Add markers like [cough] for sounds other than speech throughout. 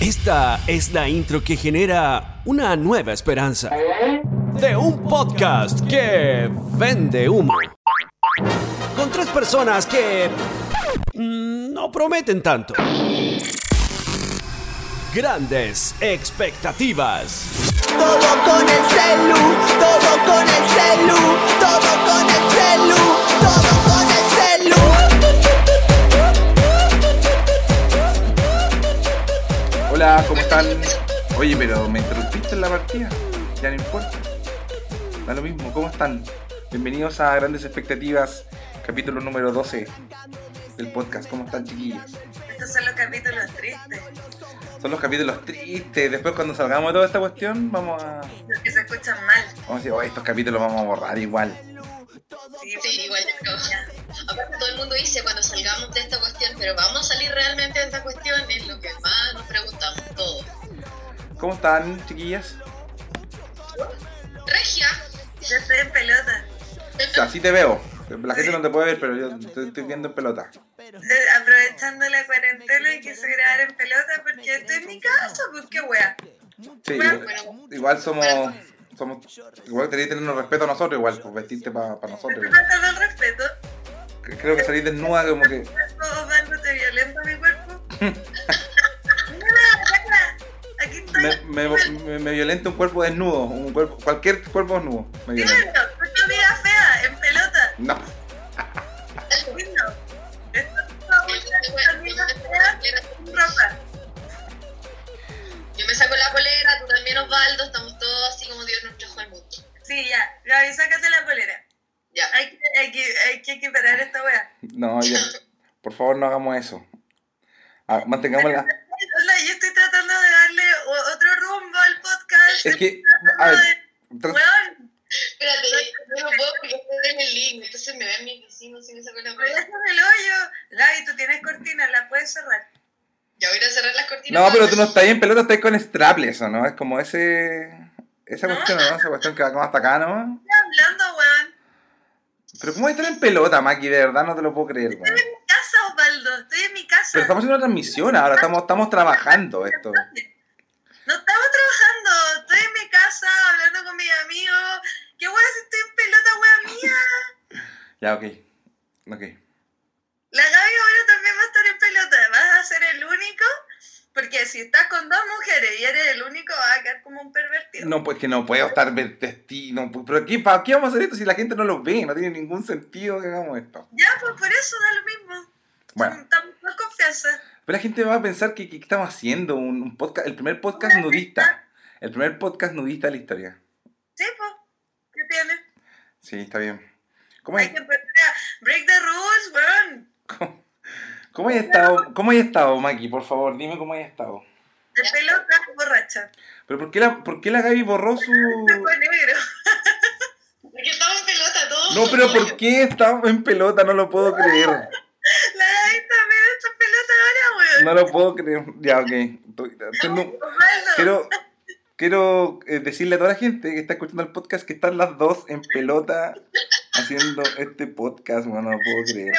Esta es la intro que genera una nueva esperanza de un podcast que vende humo. Con tres personas que mm, no prometen tanto. Grandes expectativas. Todo con el celu, todo con el celu, todo con el celu, todo con el Hola, ¿cómo están? Oye, pero me interrumpiste en la partida. Ya no importa. Da lo mismo, ¿cómo están? Bienvenidos a Grandes Expectativas, capítulo número 12 del podcast. ¿Cómo están, chiquillos? Estos son los capítulos tristes, Son los capítulos tristes. Después, cuando salgamos de toda esta cuestión, vamos a, los que se escuchan mal. vamos a decir, oh, estos capítulos vamos a borrar igual. Sí, Sí, igual yo creo. Aparte todo el mundo dice cuando salgamos de esta cuestión, pero vamos a salir realmente de esta cuestión, es lo que más nos preguntamos todos. ¿Cómo están, chiquillas? Regia, Yo estoy en pelota. [laughs] O sea, así te veo. La gente no te puede ver, pero yo te estoy viendo en pelota. Eh, aprovechando la cuarentena y quise grabar en pelota porque estoy en mi casa, pues qué wea. Sí, igual, igual somos... somos igual tenéis que tenernos respeto a nosotros, igual, pues vestirte para Me nosotros. estoy faltando el respeto. Creo que salís desnuda como que... Te violento mi cuerpo. [laughs] Aquí estoy. me, me, me, me violenta un cuerpo desnudo, un cuerpo, cualquier cuerpo desnudo me violenta. Soy tu amiga fea, en pelota. No. Esto es una mucha fea sin ropa. Yo me saco la polera, tú también Osvaldo, estamos todos así como Dios nos trajo al mundo. Sí, ya. Gaby, sácate la polera. Ya, Hay que, hay que, hay que equiparar esta wea. no, ya. [laughs] Por favor, no hagamos eso. Ah, mantengamos la... Hola, yo estoy tratando de darle otro rumbo al podcast. Es que, a ver, tra- Weón, espérate, yo no puedo porque estoy en el link, entonces me ven mis vecinos si me saco la polera. eso es el hoyo. Gaby, tú tienes cortinas, la puedes cerrar. Ya voy a cerrar las cortinas. no, pero tú no estás ahí en pelota, estás con strapless, ¿o no? Es como ese... Esa No. cuestión, ¿no? Esa cuestión que va como hasta acá, ¿no? Estoy hablando, weón. Pero ¿cómo estar en pelota, Maki? De verdad no te lo puedo creer, weón. Estoy en mi casa, Osvaldo. Estoy en mi casa. Pero estamos haciendo una transmisión ahora, estamos, estamos trabajando esto. No estamos trabajando. Estoy en mi casa hablando con mis amigos. ¿Qué weón si estoy en pelota, weón mía? [laughs] Ya, ok. Ok. La Gaby ahora también va a estar en pelota. Vas a ser el único. Porque si estás con dos mujeres y eres el único, vas a quedar como un pervertido. No, pues que no puedo estar vestido. Pero aquí, ¿para qué vamos a hacer esto si la gente no lo ve? No tiene ningún sentido que hagamos esto. Ya, pues por eso da lo mismo. Bueno, Estamos con confianza. pero la gente va a pensar que, que estamos haciendo un, un podcast, el primer podcast nudista. El primer podcast nudista de la historia. Sí, pues. ¿Qué tiene? Sí, está bien. ¿Cómo Hay que a break the rules, weón. [laughs] cómo, hay estado, cómo hay estado, Maki? Por favor, dime cómo hay estado. De pelota borracha. Pero ¿por qué la, por qué la Gaby borró su... Negro. Porque estamos en pelota todos. No, pero ¿por qué estamos en pelota? No lo puedo creer. La Gaby también está en pelota ahora, weón. No lo puedo creer. Ya, ok. Quiero, quiero eh, decirle a toda la gente que está escuchando el podcast que están las dos en pelota haciendo este podcast. Bueno, no lo puedo creer.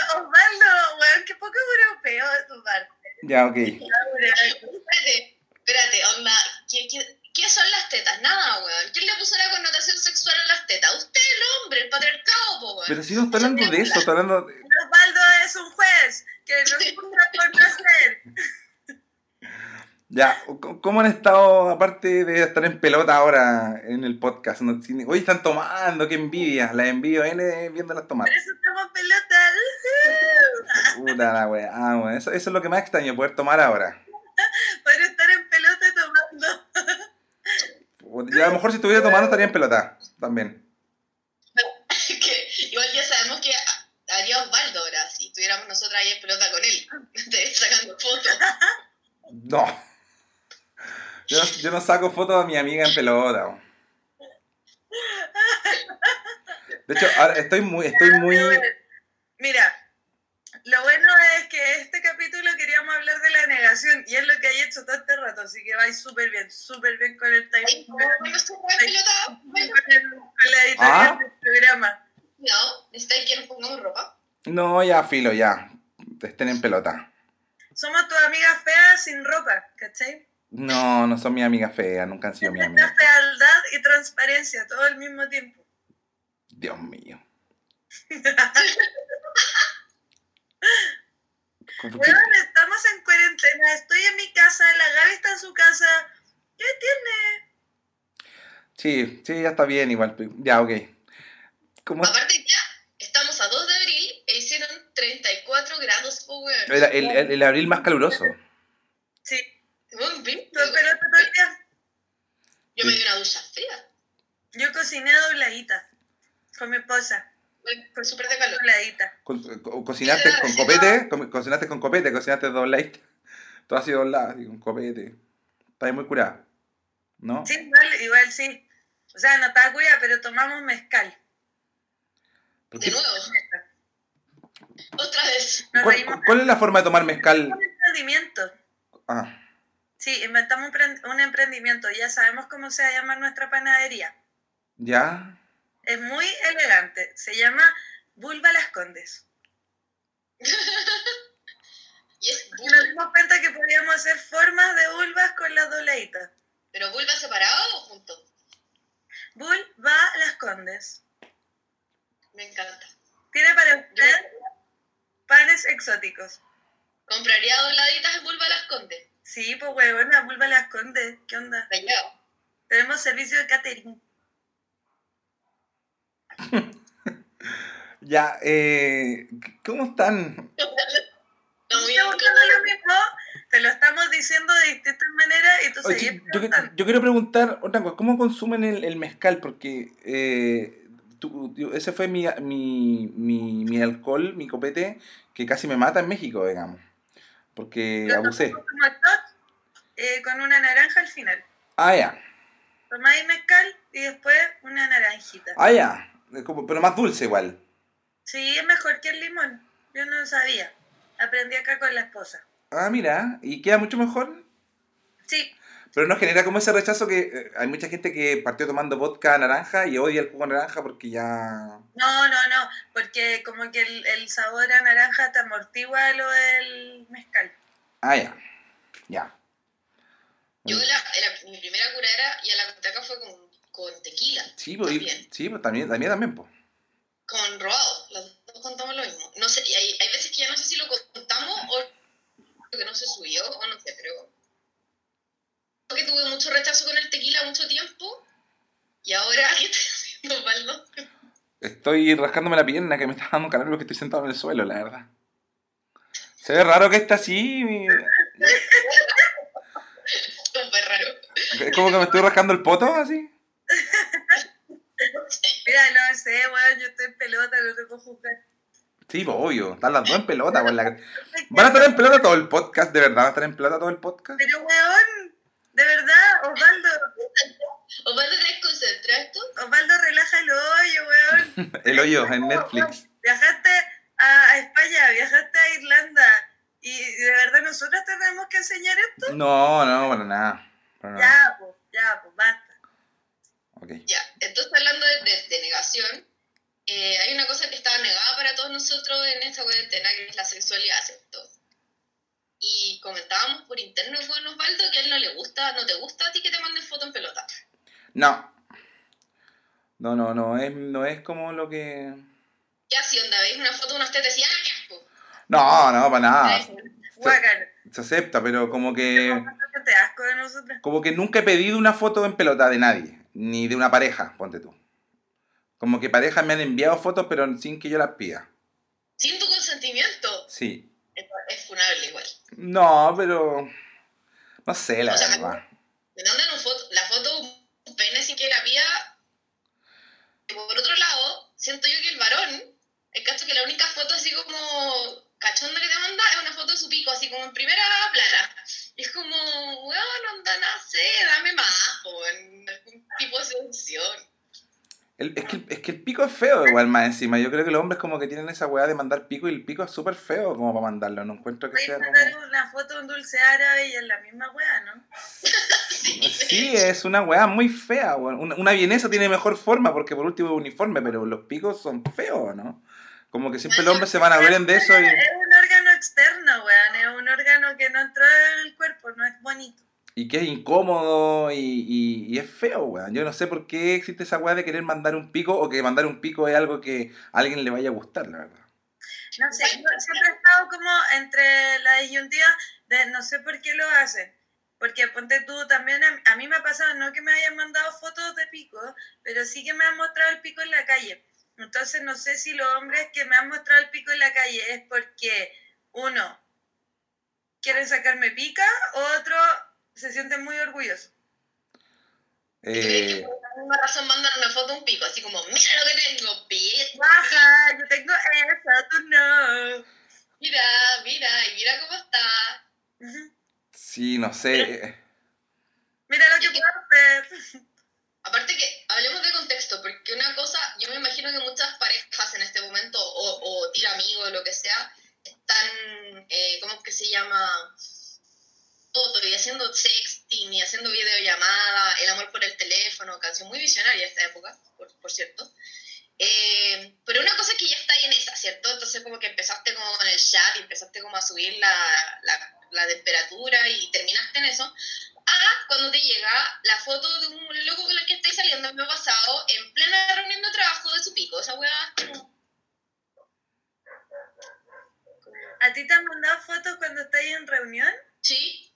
Poco europeo de tu parte. Ya, ok. Espérate, espérate, onda, ¿qué, qué, qué son las tetas? Nada, weón. ¿Quién le puso la connotación sexual a las tetas? Usted, el hombre, el patriarcado, po, weón. Pero si no está hablando de eso, está hablando de... Osvaldo es un juez que nos juzga por placer. Ya, ¿cómo- ¿cómo han estado, aparte de estar en pelota ahora en el podcast? No, Hoy están tomando, qué envidia. La envidio N viéndolas tomar. Por eso estamos en pelota. Puta la weá. Ah, bueno, eso, eso es lo que más extraño, poder tomar ahora. [laughs] Por estar en pelota tomando. Yo a lo mejor si estuviera tomando estaría en pelota también. [laughs] que igual ya sabemos que ha- haría Osvaldo ahora, si estuviéramos nosotros ahí en pelota con él, [laughs] sacando fotos. No. Yo, no- yo no saco fotos a mi amiga en pelota. De hecho, ahora estoy muy, estoy muy. Mira, lo bueno es que este capítulo queríamos hablar de la negación y es lo que hay hecho todo este rato, así que vais súper bien, súper bien con el timing, con la editorial Ah. del programa. No, ¿necesitáis que nos pongamos ropa? No, ya, filo, ya. Estén en pelota. Somos tus amigas feas sin ropa, ¿cachai? No, no son mis amigas feas, nunca han sido mis La amigas. fealdad y transparencia todo al mismo tiempo. Dios mío. Weón, estamos en cuarentena, estoy en mi casa, la Gaby está en su casa. ¿Qué tiene? Sí, sí, ya está bien igual. pues, Ya, ok. ¿Cómo Aparte ya, estamos a 2 de abril e hicieron 34 grados, po, weón. el, el- el- el abril más caluroso? Sí, Weón, ¿viste? todo el pelota todo el día. Yo me di una ducha fría. Yo cociné dobladita con mi esposa, Fue súper de calor. dobladita. Co- co- ¿Cocinaste con copete? Co- ¿Cocinaste con copete? ¿Cocinaste dobladita? Todo así doblado, así con copete. Está ahí muy curada. ¿No? Sí, igual, igual sí. O sea, no estaba cuida, pero tomamos mezcal. ¿Por De nuevo. Otra vez. Nos ¿Cuál, es la forma de tomar mezcal? Un. Ah, Sí, inventamos un, pren- un emprendimiento. Ya sabemos cómo se va a llamar nuestra panadería. ¿ya? Es muy elegante. Se llama Vulva Las Condes. [laughs] Y es Y nos dimos cuenta que podíamos hacer formas de vulvas con las dobladitas. ¿Pero vulva separado o junto? Vulva Las Condes. Me encanta. Tiene para usted panes exóticos. ¿Compraría dobladitas en vulva las condes? Sí, pues huevona, Vulva Las Condes. ¿Qué onda? Tenemos servicio de catering. [laughs] Ya, eh, ¿cómo están? No, muy lo mismo, te lo estamos diciendo de distintas maneras y tú Oye, seguís yo, preguntando. yo quiero preguntar otra cosa, ¿cómo consumen el, el mezcal? Porque eh, tú- ese fue mi, mi, mi, mi alcohol, mi copete, que casi me mata en México, digamos. Porque Lo abusé. como shot, eh, con una naranja al final. Ah, ya. Tomáis mezcal y después una naranjita. Ah, ya. Como- pero más dulce igual. Sí, es mejor que el limón. Yo no sabía. Aprendí acá con la esposa. Ah, mira. ¿Y queda mucho mejor? Sí, Pero no genera como ese rechazo que eh, hay mucha gente que partió tomando vodka naranja y odia el jugo naranja porque ya... no, no, no, porque como que el, el sabor a naranja te amortigua lo del mezcal. Ah, ya. Ya. Yo la, la- mi primera curara y a la cotaca fue con, con tequila. Sí, pues, También. sí, pues también, también, también, pues. Con robado. Los dos contamos lo mismo. No sé, y hay, hay veces que ya no sé si lo contamos o que no se subió o no sé, pero. Que tuve mucho rechazo con el tequila mucho tiempo. Y ahora, [laughs] ¿qué estoy haciendo, Paldo? Estoy rascándome la pierna que me está dando calor porque estoy sentado en el suelo, la verdad. Se ve raro que está así. mi- Súper raro. Es como que me estoy rascando el poto, así. Mira, no sé, weón, yo estoy en pelota, no te puedo juzgar. Sí, pues obvio. Están las dos en pelota. pues, la- [laughs] ¿Van a estar en pelota todo el podcast? ¿De verdad van a estar en pelota todo el podcast? Pero, weón, de verdad, Osvaldo, Osvaldo, ¿te desconcentraste? Osvaldo, relaja el hoyo, weón. [laughs] El hoyo en Netflix. Viajaste a, España, viajaste a Irlanda, y de verdad nosotros te tenemos que enseñar esto. No, no, para nada. Para nada. Ya, pues, ya, pues, basta. Ok. Ya, entonces hablando de, de- de negación, eh, hay una cosa que estaba negada para todos nosotros en esta cuarentena, que es la sexualidad, ¿cierto? Y comentábamos por interno con Osvaldo que a él no le gusta, no te gusta a ti que te manden foto en pelota. No. No, no, no. Es, no es como lo que. Ya si onda veis una foto de unas tetas y ¡ah, asco! No, no, para nada. Guácala. Se acepta, pero como que. No te asco de nosotros. Como que nunca he pedido una foto en pelota de nadie, ni de una pareja, ponte tú. Como que parejas me han enviado fotos, pero sin que yo las pida. Sin tu consentimiento. Sí. Es, funable igual. No, pero. No sé, la O sea, verdad. Me mandan un foto, la foto un pene sin que la. Y por otro lado, siento yo que el varón, el caso que la única foto así como cachonda que te manda es una foto de su pico, así como en primera plana. Y es como, weón, onda, no sé, dame más, o en algún tipo de seducción. El- es, que, es que el pico es feo igual más encima. Yo creo que los hombres como que tienen esa weá de mandar pico y el pico es súper feo como para mandarlo. No encuentro que sea como... una foto de un dulce árabe y es la misma weá, ¿no? [laughs] Sí, es una weá muy fea. weón. Una, una vienesa tiene mejor forma porque por último es uniforme, pero los picos son feos, ¿no? Como que siempre los hombres se van a ver en de eso y... Es un órgano externo, weón. Es un órgano que no entró en el cuerpo, no es bonito. Y que es incómodo y, y- es feo, weón. Yo no sé por qué existe esa weá de querer mandar un pico o que mandar un pico es algo que a alguien le vaya a gustar, la verdad. No sé, yo siempre he estado como entre la disyuntiva de no sé por qué lo hacen. Porque ponte tú también, a, a mí me ha pasado, no que me hayan mandado fotos de pico, pero sí que me han mostrado el pico en la calle. Entonces no sé si los hombres que me han mostrado el pico en la calle es porque uno quieren sacarme pica otro se sienten muy orgullosos. Eh, Por la misma razón mandan una foto un pico, así como, mira lo que tengo, bitch. Baja, yo tengo eso, tú no. Mira, mira, y mira cómo está. Sí, no sé. Mira lo que puedo hacer. Aparte que, hablemos de contexto, porque una cosa, yo me imagino que muchas parejas en este momento, o, o tira amigos, lo que sea, están, eh, ¿cómo es que se llama? Foto y haciendo sexting y haciendo videollamada, el amor por el teléfono, canción muy visionaria esta época, por, por cierto. Eh, pero una cosa es que ya está ahí en esa, ¿cierto? Entonces como que empezaste como con el chat y empezaste como a subir la, la, la temperatura y terminaste en eso. Ah, cuando te llega la foto de un loco con el que estáis saliendo me ha pasado en plena reunión de trabajo de su pico. Esa weá es como... ¿A ti te han mandado fotos cuando estás en reunión? Sí,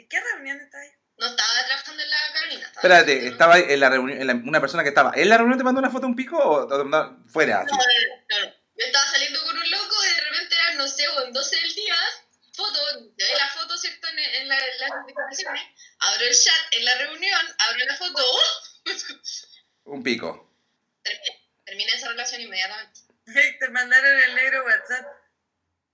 ¿Y qué reunión estás? no estaba trabajando en la Carolina. estaba Espérate, en- ¿estaba en la reunión, en la- una persona que estaba en la reunión te mandó una foto un pico o mandó fuera? No, no, no, no. Yo estaba saliendo con un loco y de repente era, no sé, o en 12 del día, foto, la foto, ¿cierto? En, en la- en las notificaciones, abro el chat en la reunión, abro la foto, ¡oh! [laughs] Un pico. terminé, terminé esa relación inmediatamente. Te mandaron el negro WhatsApp.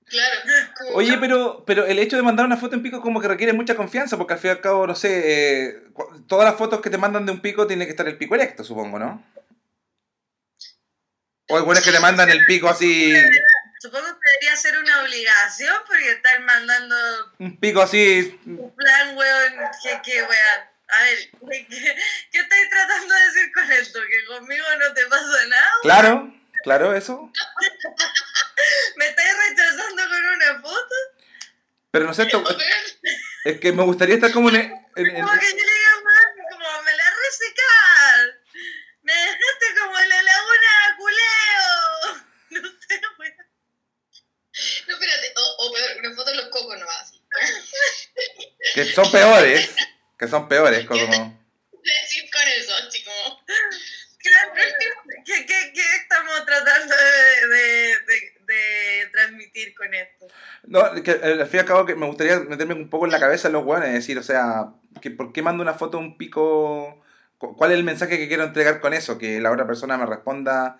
Claro. [laughs] Oye, pero, pero el hecho de mandar una foto en pico como que requiere mucha confianza, porque al fin y al cabo, no sé, eh, todas las fotos que te mandan de un pico tiene que estar el pico erecto, supongo, ¿no? O igual es que te mandan el pico así, Supongo que debería ser una obligación porque están mandando un pico así, un plan, weón. ¿Qué, qué, weón? A ver, ¿qué, qué, estáis tratando de decir con esto? ¿Que conmigo no te pasa nada? claro, claro, eso. [laughs] [laughs] ¿Me estáis rechazando con una foto? Pero no sé, [laughs] esto- es que me gustaría estar como en... en- en- Como que yo le diga, como me la resecar. Me dejaste como en la laguna culeo. [laughs] No sé, weón. No, espérate, o, o peor, una foto de los cocos no así. que son peores, que son peores, como... ¿Qué decir con eso? Como... Claro, ¿qué, qué, qué estamos tratando de, de, de, de transmitir con esto? No, que eh, al fin y al cabo que me gustaría meterme un poco en la cabeza de los hueones, decir, o sea, que ¿por qué mando una foto de un pico? Cu- ¿Cuál es el mensaje que quiero entregar con eso? Que la otra persona me responda...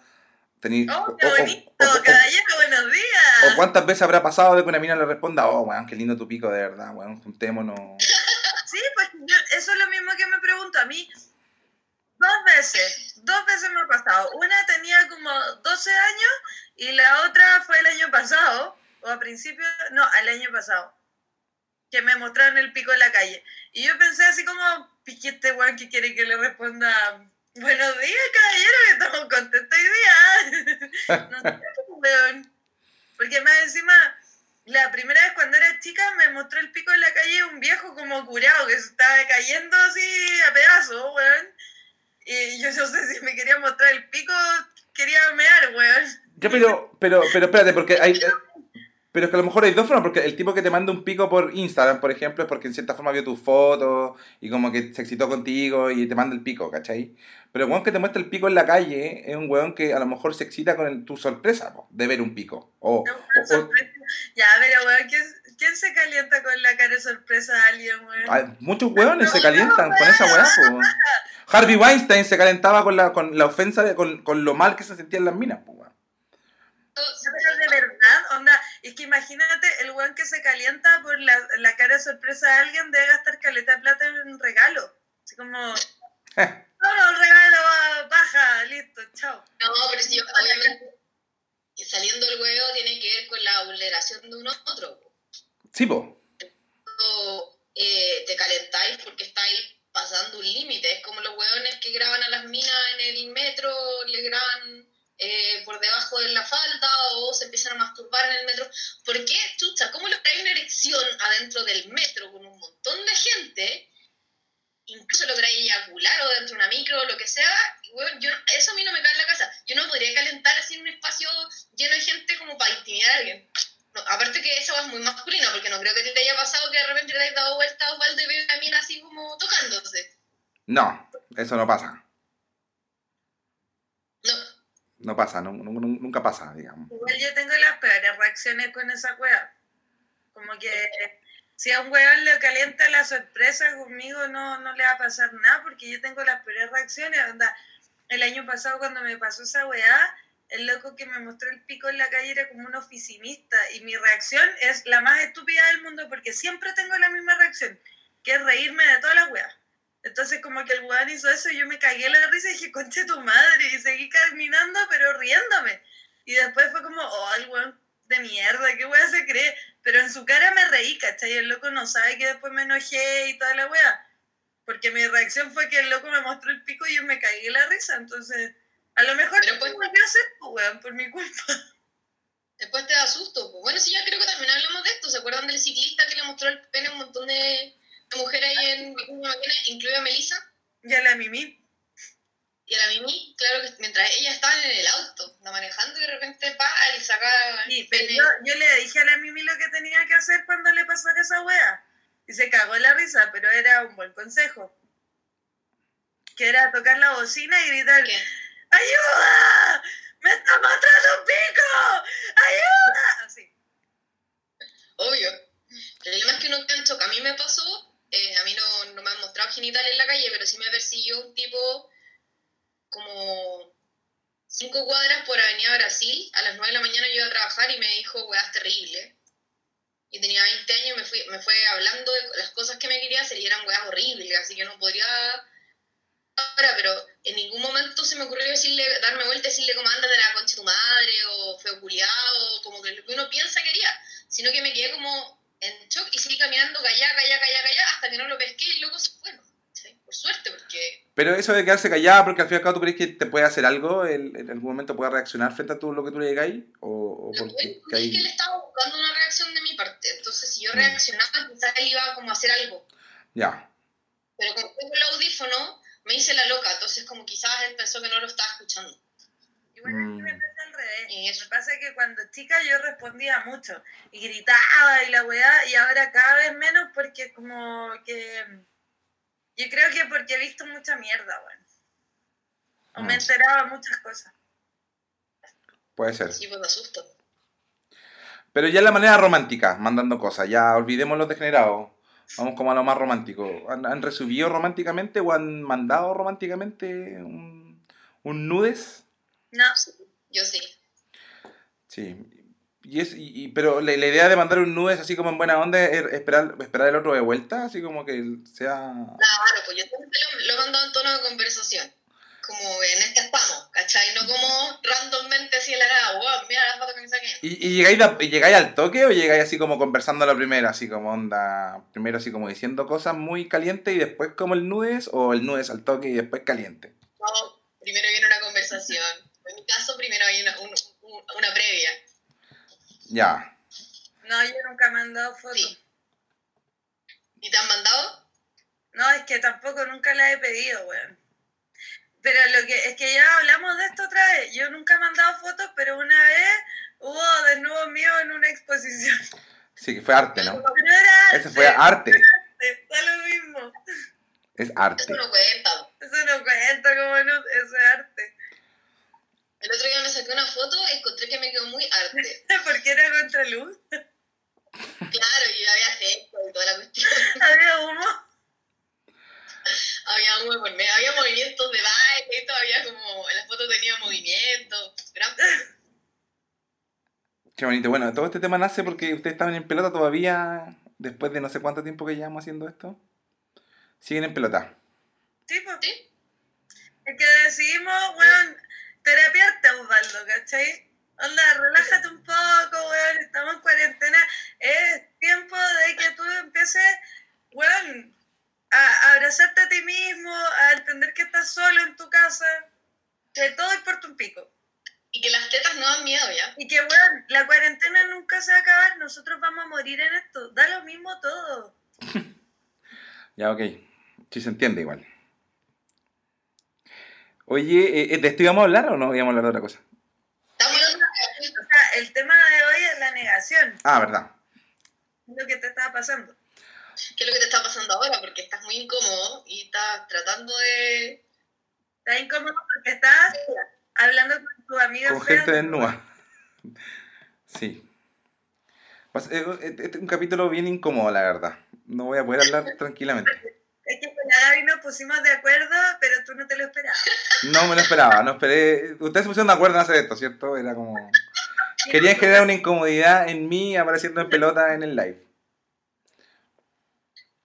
teni- ¡Oh, o- qué o- o- bonito! o- o- caballero, buenos o días. cuántas veces habrá pasado de que una mina le responda, oh, weón, qué lindo tu pico, de verdad, weón, juntémonos. [laughs] Sí, pues yo- eso es lo mismo que me pregunto a mí. Dos veces, dos veces me ha pasado. Una tenía como 12 años y la otra fue el año pasado, o a principio, no, al año pasado, que me mostraron el pico en la calle. Y yo pensé así como, pique este weón que quiere que le responda, buenos días, caballero, que estamos contentos hoy día. [laughs] no sé, weón. Porque más encima, la primera vez cuando era chica me mostró el pico en la calle un viejo como curado que se estaba cayendo así a pedazos, weón. Y yo no sé si me quería mostrar el pico, quería mear, weón. Ya, pero, pero, pero espérate, porque hay... eh, Pero es que a lo mejor hay dos formas, porque el tipo que te manda un pico por Instagram, por ejemplo, es porque en cierta forma vio tus fotos y como que se excitó contigo y te manda el pico, ¿cachai? Pero el weón que te muestra el pico en la calle es un weón que a lo mejor se excita con el- tu sorpresa po, de ver un pico. O, una o- o-. Ya, pero weón, ¿quién, quién se calienta con la cara de sorpresa a alguien, weón? hay muchos weones se calientan con esa weá. Harvey Weinstein se calentaba con la, con la ofensa, de, con, con lo mal que se sentían las minas. po, weón. Ya, Pero de verdad, onda, es que imagínate el weón que se calienta por la, la cara de sorpresa de alguien debe gastar caleta de plata en un regalo. Así como, [laughs] no, un regalo, baja, listo, chao. No, pero si yo, obviamente, saliendo el huevo tiene que ver con la vulneración de uno a otro. Sí, po. O, eh, te calentáis porque estáis pasando un límite. Es como los hueones que graban a las minas en el metro, le graban eh, por debajo de la falda o se empiezan a masturbar en el metro. ¿Por qué, chucha? ¿Cómo lográis una erección adentro del metro con un montón de gente? Incluso lográis eyacular o dentro de una micro o lo que sea. Bueno, yo, eso a mí no me cae en la casa. Yo no podría calentar así en un espacio lleno de gente como para intimidar a alguien. Aparte que esa es muy masculina, porque no creo que te haya pasado que de repente te hayas dado vuelta a Osvaldo y ve a mina así como tocándose. No, eso no pasa. No pasa, no- no- nunca pasa, digamos. Igual yo tengo las peores reacciones con esa wea. Como que si a un weón le calienta la sorpresa conmigo no, no le va a pasar nada porque yo tengo las peores reacciones. Onda, el año pasado cuando me pasó esa weá, el loco que me mostró el pico en la calle era como un oficinista y mi reacción es la más estúpida del mundo porque siempre tengo la misma reacción, que es reírme de todas las weas. Entonces como que el weón hizo eso y yo me cagué la risa y dije, conche tu madre, y seguí caminando pero riéndome. Y después fue como, oh, el weón de mierda, qué weá se cree. Pero en su cara me reí, ¿cachai? El loco no sabe que después me enojé y toda la weá. Porque mi reacción fue que el loco me mostró el pico y yo me cagué la risa. Entonces, a lo mejor Pero no pues- a hacer, pues, weón, por mi culpa. después te da susto. Pues. Bueno, sí, ya creo que también hablamos de esto. ¿Se acuerdan del ciclista que le mostró el pene a un montón de, de mujeres ahí en Vicuña Maquena, incluida a Melissa? Ya la mimí. Y a la Mimi, claro que mientras ellas estaban en el auto, no manejando, y de repente pa y saca Sí, pero yo, yo le dije a la Mimi lo que tenía que hacer cuando le pasara esa wea. Y se cagó la risa, pero era un buen consejo. Que era tocar la bocina y gritar, ¿Qué? ¡Ayuda! ¡Me está mostrando un pico! ¡Ayuda! Así. Obvio. El problema es que uno queda en shock. A mí me pasó, eh, a mí no, no me han mostrado genitales en la calle, pero sí me persiguió un tipo como cinco cuadras por Avenida Brasil. A las nueve de la mañana yo iba a trabajar y me dijo, weá, es terrible. Y tenía 20 años y me, fui, me fue hablando de las cosas que me quería hacer y eran weas horribles, así que no podría ahora, pero en ningún momento se me ocurrió decirle, darme vuelta y decirle como ándate a la concha de tu madre, o feo culiado, como que lo que uno piensa que haría, sino que me quedé como en shock y seguí caminando callá, callá, callá, callá, hasta que no lo pesqué y luego se fue. Por suerte, porque Pero eso de quedarse callada, porque al fin y al cabo tú crees que te puede hacer algo, él en algún momento puede reaccionar frente a todo lo que tú le digáis, o, o porque él- es que él estaba buscando una reacción de mi parte, entonces si yo Mm. reaccionaba, quizás él iba como a hacer algo. Ya, Pero como tengo el audífono, me hice la loca, entonces como quizás él pensó que no lo estaba escuchando. Mí me Mm. Revés. Y eso. Pasa que cuando chica yo respondía mucho y gritaba y la weá, y ahora cada vez menos porque como que... Yo creo que porque he visto mucha mierda, weón. O me Mm. enterado de muchas cosas. puede ser. Sí, pues asusto. Pero ya en la manera romántica, mandando cosas, ya olvidemos los degenerados. Vamos como a lo más romántico. ¿Han, han recibido románticamente o han mandado románticamente un, un nudes? No, Yo sí. Sí. Y es, y, y- pero la, la idea de mandar un nudes así como en buena onda es esperar, esperar el otro de vuelta, así como que sea... Claro, pues yo siempre lo, lo he mandado en tono de conversación. Como en esta estamos, ¿cachai? No como randommente así en la nada, wow, mira la foto que me saqué. ¿Y, y llegáis, y llegáis al toque o llegáis así como conversando a la primera, así como onda, primero así como diciendo cosas muy calientes y después como el nudes o el nudes al toque y después caliente? No, primero viene una conversación. En mi caso, primero hay una, un- un- una previa. Ya. no, yo nunca he mandado fotos. Sí. ¿Y te han mandado? No, es que tampoco nunca la he pedido, weón. Pero lo que es que ya hablamos de esto otra vez. Yo nunca he mandado fotos, pero una vez hubo desnudos míos en una exposición. Sí, que fue arte, ¿no? [laughs] Pero era Ese fue arte, arte. está lo mismo. Es arte. Eso no cuenta. Eso no cuenta como no, eso es arte. El otro día me saqué una foto y encontré que me quedó muy arte. [laughs] Porque era contraluz. Claro, y había sexo y toda la cuestión. [laughs] Había humo. había, un- por medio, había movimientos de baile y todavía como en la foto tenía movimientos. Gran Qué bonito. Bueno, todo este tema nace porque ustedes estaban en pelota todavía, después de no sé cuánto tiempo que llevamos haciendo esto. Siguen en pelota. Sí, pues. Sí. Es que decidimos, weón, terapiarte, Osvaldo, ¿cachai? Onda, relájate un poco, weón, estamos en cuarentena. Es tiempo de que tú empieces, weón, a, a abrazarte a ti mismo, a entender que estás solo en tu casa, que todo importa un pico. Y que las tetas no dan miedo ya. Y que, weón, la cuarentena nunca se va a acabar, nosotros vamos a morir en esto. Da lo mismo todo. [laughs] Ya, ok. Sí se entiende igual. Oye, eh, ¿de esto íbamos a hablar o no íbamos a hablar de otra cosa? Estamos hablando O sea, el tema de hoy es la negación, Ah, verdad. lo que te estaba pasando. qué es lo que te está pasando ahora, porque estás muy incómodo y estás tratando de... Estás incómodo porque estás hablando con tu amiga Con gente desnuda. Sí. Pues, eh, Este es un capítulo bien incómodo, la verdad. No voy a poder hablar tranquilamente. Es que con la Gaby nos pusimos de acuerdo, pero tú no te lo esperabas. No me lo esperaba, no esperé. Ustedes se pusieron de acuerdo en hacer esto, ¿cierto? Era como. Querían generar una incomodidad en mí apareciendo en pelota en el live.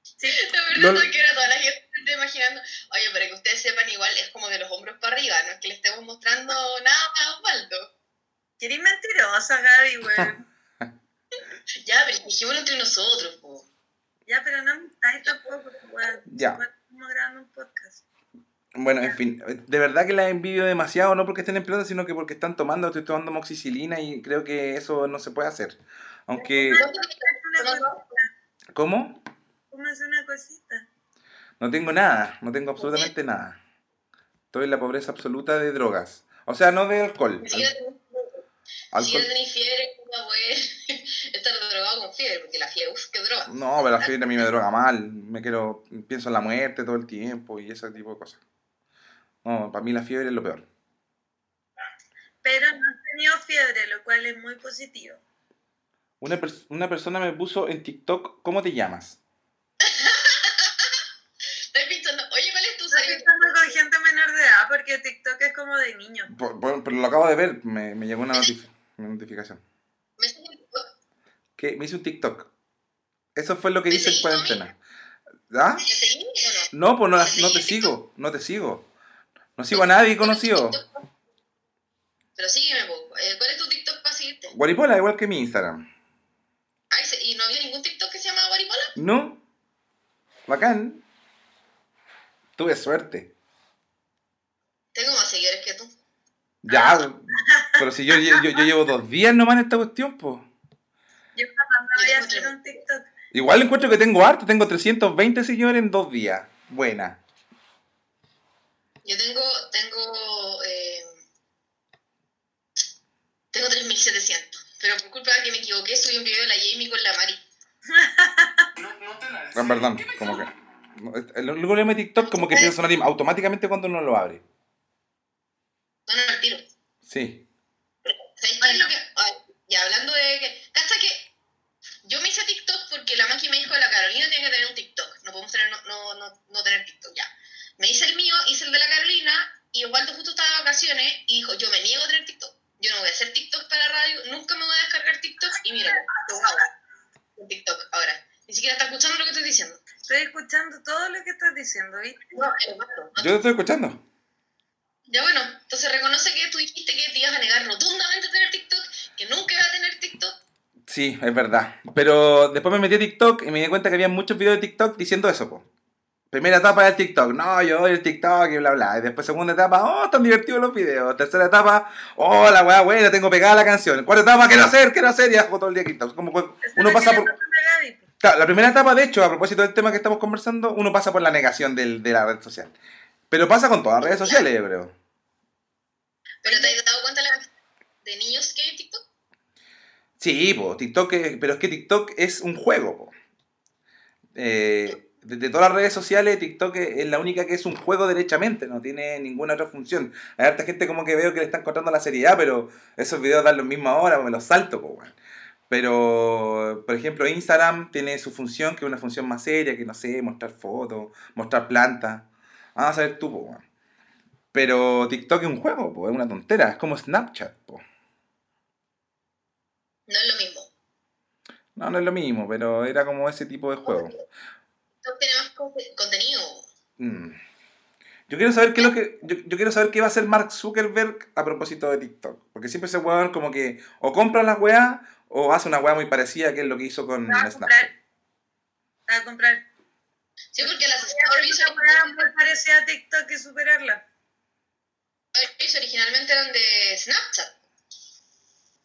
Sí, La verdad Lo- es que era toda la gente imaginando. Oye, para que ustedes sepan, igual es como de los hombros para arriba, no es que le estemos mostrando nada a Osvaldo. querés mentirosa, Gaby, güey. [laughs] Ya, pero dijimoslo entre nosotros, po. Ya, pero no ahí tampoco, güey. Ya. Estamos grabando un podcast. Bueno, en fin, de verdad que la envidio demasiado, no porque estén en pelota, sino que porque están tomando, estoy tomando moxicilina y creo que eso no se puede hacer. Aunque, ¿cómo? cómase una cosita. No tengo nada, no tengo absolutamente nada. Estoy en la pobreza absoluta de drogas. O sea, no de alcohol. Siquiera tenés- ni fiebre, no estar drogado con fiebre, porque la fiebre, uff, qué droga. No, pero la fiebre a mí me droga mal. Me quiero, pienso en la muerte todo el tiempo y ese tipo de cosas. No, para mí la fiebre es lo peor. Pero no has tenido fiebre, lo cual es muy positivo. Una, pers- una persona me puso en TikTok, ¿cómo te llamas? [laughs] Estoy pensando, oye, ¿cuál es tu Estoy pensando con gente menor de edad porque TikTok es como de niños. Por- por- pero lo acabo de ver, me, me llegó una, notif- una notificación. ¿Me estás en TikTok? Que Me hice un TikTok. Eso fue lo que ¿Me hice en cuarentena. ¿Ah? ¿Me seguís o no? Pues no, la- ¿Me no te sigo, no te sigo. No sigo a nadie conocido. Pero sígueme. Eh, ¿cuál es tu TikTok para seguirte? Guaripola, igual que mi Instagram. ¿Y no había ningún TikTok que se llamaba Guaripola? ¿No? Bacán. Tuve suerte. Tengo más seguidores que tú. Ya, pero si yo, yo, yo llevo dos días nomás en esta cuestión, pues. Encuentro- un TikTok. Igual encuentro que tengo harto, tengo 320 seguidores en dos días. Buena. Yo tengo, tengo, eh, tengo 3700. Pero por culpa de que me equivoqué, subí un video de la Jamie con la Mari. En verdad, como que. no, El único problema de TikTok como que empieza a sonar automáticamente cuando uno lo abre. No, no, al tiro. Sí. ¿Sabes qué es lo que.? ay, y hablando de que. ¿Cacha que.? Yo me hice TikTok porque la Maki me dijo la Carolina tiene que tener un TikTok. No podemos tener, no, no, no, no tener TikTok, ya. Me hice el mío, hice el de la Carolina, y Osvaldo justo estaba de vacaciones y dijo: Yo me niego a tener TikTok. Yo no voy a hacer TikTok para la radio, nunca me voy a descargar TikTok, y mira, lo hago. Con TikTok ahora. Ni siquiera está escuchando lo que estoy diciendo. Estoy escuchando todo lo que estás diciendo, ¿viste? No, es malo. Yo te estoy escuchando. Ya bueno, entonces reconoce que tú dijiste que te ibas a negar rotundamente a tener TikTok, que nunca ibas a tener TikTok. Sí, es verdad. Pero después me metí a TikTok y me di cuenta que había muchos videos de TikTok diciendo eso, po. Primera etapa del TikTok, no, yo doy el TikTok y bla bla. Y después segunda etapa, oh, están divertidos los videos. Tercera etapa, oh, la weá buena, tengo pegada la canción. Cuarta etapa, quiero hacer, quiero hacer, y hago todo el día TikTok. Como uno pasa por. la primera etapa, de hecho, a propósito del tema que estamos conversando, uno pasa por la negación del- de la red social. Pero pasa con todas las redes sociales, yo creo. Pero te has dado cuenta la de niños que hay en TikTok. Sí, po, TikTok, es- pero es que TikTok es un juego. Eh, de, todas las redes sociales, TikTok es la única que es un juego derechamente, no tiene ninguna otra función. Hay harta gente como que veo que le están cortando la seriedad, pero esos videos dan los mismos ahora, me los salto, po. Pero, por ejemplo, Instagram tiene su función, que es una función más seria, que no sé, mostrar fotos, mostrar plantas. Ah, a saber tú, po. Pero TikTok es un juego, po, es una tontera, es como Snapchat, po. No es lo mismo. No, no es lo mismo, pero era como ese tipo de juego. TikTok tiene más conte- contenido. Mm. Yo quiero saber qué es lo que. Yo, yo quiero saber qué va a hacer Mark Zuckerberg a propósito de TikTok. Porque siempre ese weón como que o compra las weas o hace una wea muy parecida que es lo que hizo con La va a Snapchat. comprar. La va a comprar. Sí, porque las Es stories una weá muy parecida a TikTok y superarla. originalmente eran de Snapchat.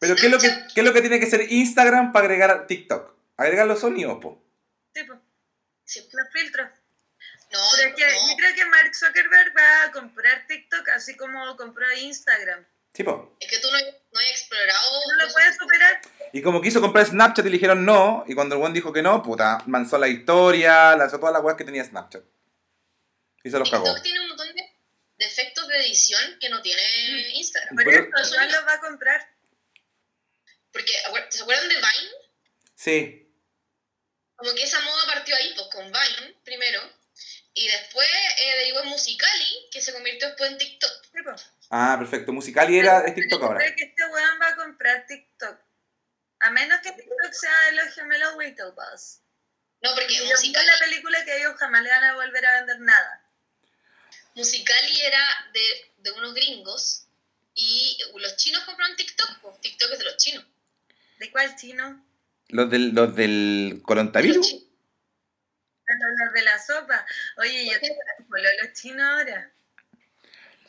Pero ¿qué es, lo que, ¿qué es lo que tiene que hacer Instagram para agregar a TikTok? Agregar los sonidos, po. Sí, po. Sí. Los filtros. No, Pero es que no. yo creo que Mark Zuckerberg va a comprar TikTok así como compró Instagram. Tipo. Es que tú no, no has explorado. ¿No lo puedes superar? Y como quiso comprar Snapchat y le dijeron no, y cuando el buen dijo que no, puta, manzó la historia, lanzó todas las weas que tenía Snapchat. Y se los cagó. TikTok tiene un montón de defectos de edición que no tiene Instagram. Por Pero- eso, igual lo va a comprar. Porque, ¿se acuerdan de Vine? Sí. Como que esa moda partió ahí, pues con Vine primero. Y después eh, derivó en Musicali, que se convirtió después en TikTok. Po. Ah, perfecto. Musical y era es TikTok Yo ahora. creo que este weón va a comprar TikTok. A menos que TikTok sea de los gemelos Winklevoss. No, porque Musicali, la película que ellos jamás le van a volver a vender nada. Musicali era de, de unos gringos y los chinos compraron TikTok, pues TikTok es de los chinos. ¿De cuál chino? Los del, los del Los coronavirus. de la sopa. Oye, yo tengo los chinos ahora.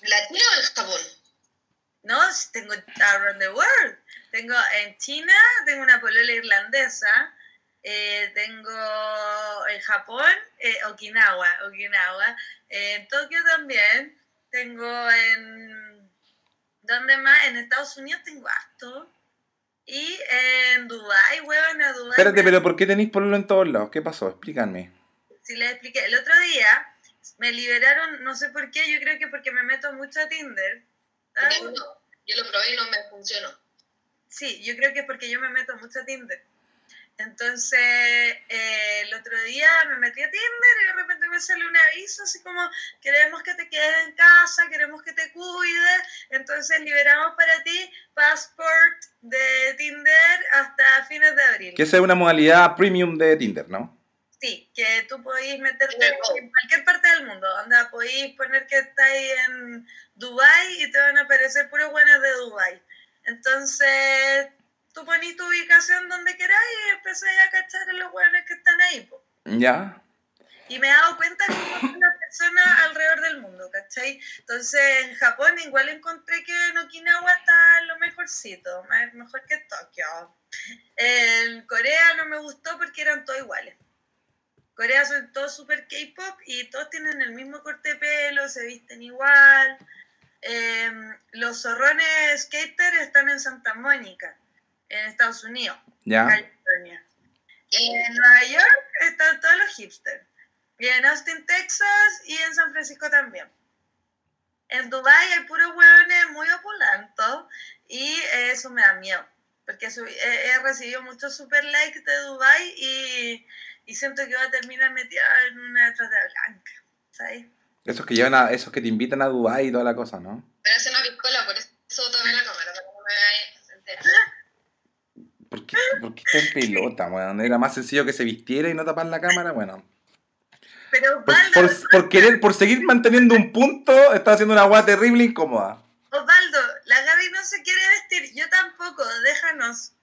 ¿La China o el Japón? No, tengo around the world. Tengo en China, tengo una polola irlandesa. eh, tengo en Japón, eh, Okinawa, Okinawa. eh, en Tokio también. Tengo en... ¿Dónde más? En Estados Unidos tengo harto. Y en Dubai, weón, a Dubai. Espérate, pero ¿por qué tenéis pololo en todos lados? ¿Qué pasó? Explícanme. Si les expliqué, el otro día me liberaron, no sé por qué, yo creo que porque me meto mucho a Tinder. Ah, yo lo probé y no me funcionó. Sí, yo creo que es porque yo me meto mucho a Tinder. Entonces, eh, el otro día me metí a Tinder y de repente me sale un aviso así como, queremos que te quedes en casa, queremos que te cuides, entonces liberamos para ti passport de Tinder hasta fines de abril. Que esa es una modalidad premium de Tinder, ¿no? Sí, que tú podéis meterte en cualquier parte del mundo, donde podéis poner que estáis en Dubai y te van a aparecer puros buenos de Dubai. Entonces, tú ponís tu ubicación donde queráis y empezáis a cachar a los buenos que están ahí. po. Ya. Y me he dado cuenta que hay una persona alrededor del mundo, ¿cachai? Entonces, en Japón igual encontré que en Okinawa está lo mejorcito, más- mejor que Tokio. En Corea no me gustó porque eran todos iguales. Corea son todos super K-pop y todos tienen el mismo corte de pelo, se visten igual. Eh, los zorrones skater están en Santa Mónica, en Estados Unidos. Ya. California. En Nueva York están todos los hipsters. Y en Austin, Texas y en San Francisco también. En Dubai hay puros hueones muy opulentos y eso me da miedo. Porque he, recibido muchos super likes de Dubai y, y siento que voy a terminar metida en una trata blanca. ¿Sabes? Esos que llevan a, esos que te invitan a Dubai y toda la cosa, ¿no? Pero hace una piscola, por eso tomé la cámara, para que no me. [laughs] ¿Por qué, por qué está en pelota, weón? Era más sencillo que se vistiera y no tapar la cámara, bueno. Pero Osvaldo, por, por querer, por seguir manteniendo un punto, está haciendo una agua terrible incómoda. Osvaldo, la Gaby no se quiere vestir, yo tampoco, déjanos.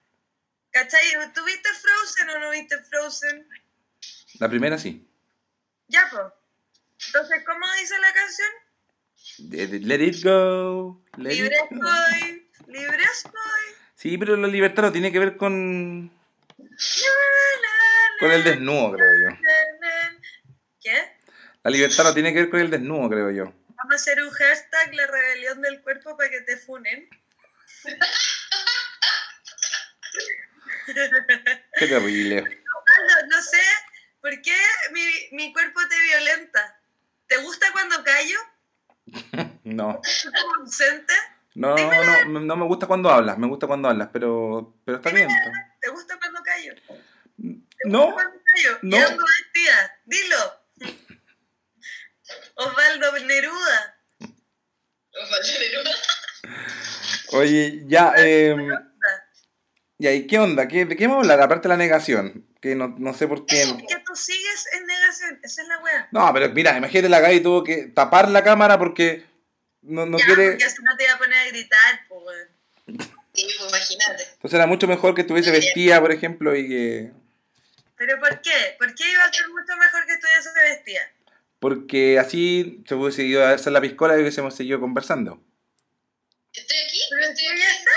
¿Cachai? ¿Tú viste Frozen o no viste Frozen? La primera sí. Ya, pues. Entonces, ¿cómo dice la canción? Let it go. let it Libre go. estoy, libre estoy. Sí, pero la libertad no tiene que ver con, con el desnudo, creo yo. ¿Qué? La libertad no tiene que ver con el desnudo, creo yo. Vamos a hacer un hashtag, la rebelión del cuerpo, para que te funen. [laughs] Qué terrible. Osvaldo, no sé por qué mi, mi cuerpo te violenta. ¿Te gusta cuando callo? [laughs] No. ¿Tú como ausente? No, no, no, no me gusta cuando hablas, me gusta cuando hablas, pero, pero está bien. ¿Te gusta cuando callo? ¿Te No, gusta cuando callo? no. ¿Y ando vestida? Dilo. [laughs] Osvaldo Neruda. Osvaldo Neruda. oye, ya, eh, ya, ¿y qué onda? ¿Qué, ¿De qué vamos a hablar? Aparte de la negación, que no, no sé por qué. Eso, que tú sigues en negación. Esa es la wea. No, pero mira, imagínate la Gaby tuvo que tapar la cámara porque no, no ya, quiere... porque si no te iba a poner a gritar, pues. Sí, pues imagínate. Entonces era mucho mejor que estuviese vestida, por ejemplo, y que... ¿Pero por qué? ¿Por qué iba a ser mucho mejor que estuviese vestida? Porque así se hubiese ido a hacer la piscola y hubiésemos seguido conversando. Estoy aquí, Pero estoy ya está,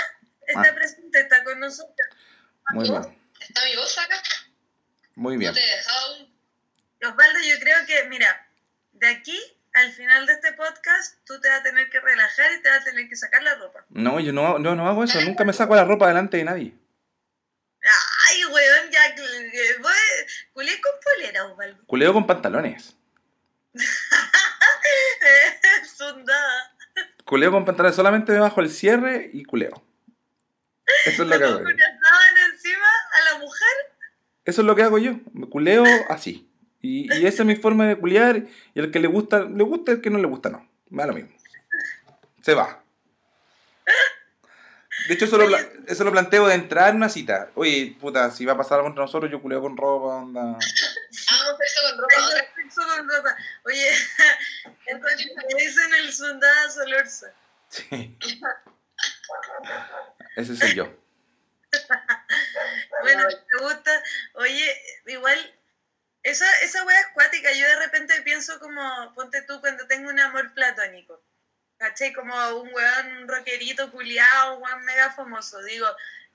está Ah. presente, está con nosotros. Muy bien, ¿Está mi voz acá? muy No bien. te he dejado un... Osvaldo, yo creo que, mira, de aquí al final de este podcast, tú te vas a tener que relajar y te vas a tener que sacar la ropa. No, yo no, no, no hago eso. Nunca me saco la ropa delante de nadie. Ay, weón, ya. Voy, culé con polera, Osvaldo. Culeo con pantalones. [laughs] Sundada. Culeo con pantalones. Solamente me bajo el cierre y culeo. Eso es lo que hago. yo. encima a la mujer. Eso es lo que hago yo. Me culeo así. Y, y esa es mi forma de culiar. Y el que le gusta, le gusta, el que no le gusta, no. Me da lo mismo. Se va. De hecho, eso lo, pla- eso lo planteo de entrar en una cita. Oye, puta, si va a pasar algo entre nosotros, yo culeo con ropa, onda. Vamos a hacer eso con ropa. Sexo con ropa. Oye, [laughs] entonces me dicen el sundada solorza. Sí. Ese soy yo. [laughs] Bueno, me gusta. Oye, igual, esa, esa wea es cuática. Yo de repente pienso como, ponte tú cuando tengo un amor platónico. ¿Cachai? Como un weón, un rockerito culiado, un weón mega famoso. Digo,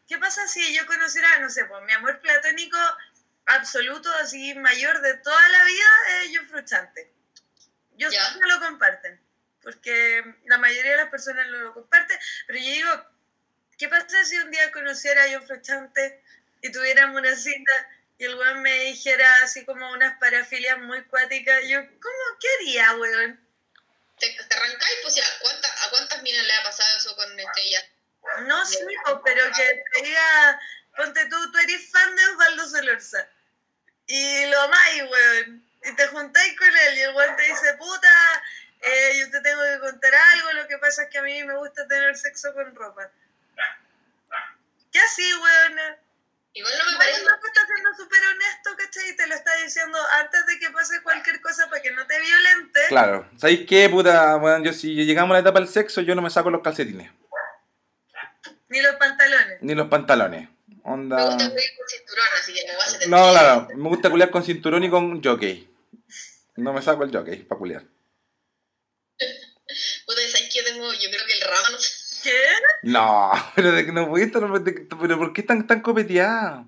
¿qué pasa si yo conociera, no sé, pues mi amor platónico absoluto, así mayor de toda la vida es? Yo sé Ya. que lo comparten, porque la mayoría de las personas lo, lo comparten, pero yo digo, ¿qué pasa si un día conociera a John Fruchante y tuviéramos una cita y el weón me dijera así como unas parafilias muy cuáticas? Yo, ¿cómo? ¿Qué haría, weón? te, te arrancáis, pues ya, ¿cuántas, ¿a cuántas minas le ha pasado eso con estrellas? No sé, po, pero que te diga, ponte tú, tú eres fan de Osvaldo Solorza. Y lo amáis, weón. Y te juntáis con él y el weón te dice, puta, eh, yo te tengo que contar algo, lo que pasa es que a mí me gusta tener sexo con ropa. ¿Qué así, weón? Igual no me El parece. loco está siendo súper honesto, ¿cachai? Y te lo está diciendo antes de que pase cualquier cosa para que no te violente. Claro. ¿Sabéis qué, puta? Bueno, yo si llegamos a la etapa del sexo, yo no me saco los calcetines. Ni los pantalones. Ni los pantalones. Me Onda. gusta cuidar con cinturón, así que me voy a hacer No, claro. Me gusta culiar con cinturón y con jockey. No me saco el jockey para culiar. Puta, ¿sabes qué? Yo tengo, yo creo que el rábano. ¿Qué? No, [laughs] pero de que no pudiste, no, de- pero ¿por qué están tan copeteados?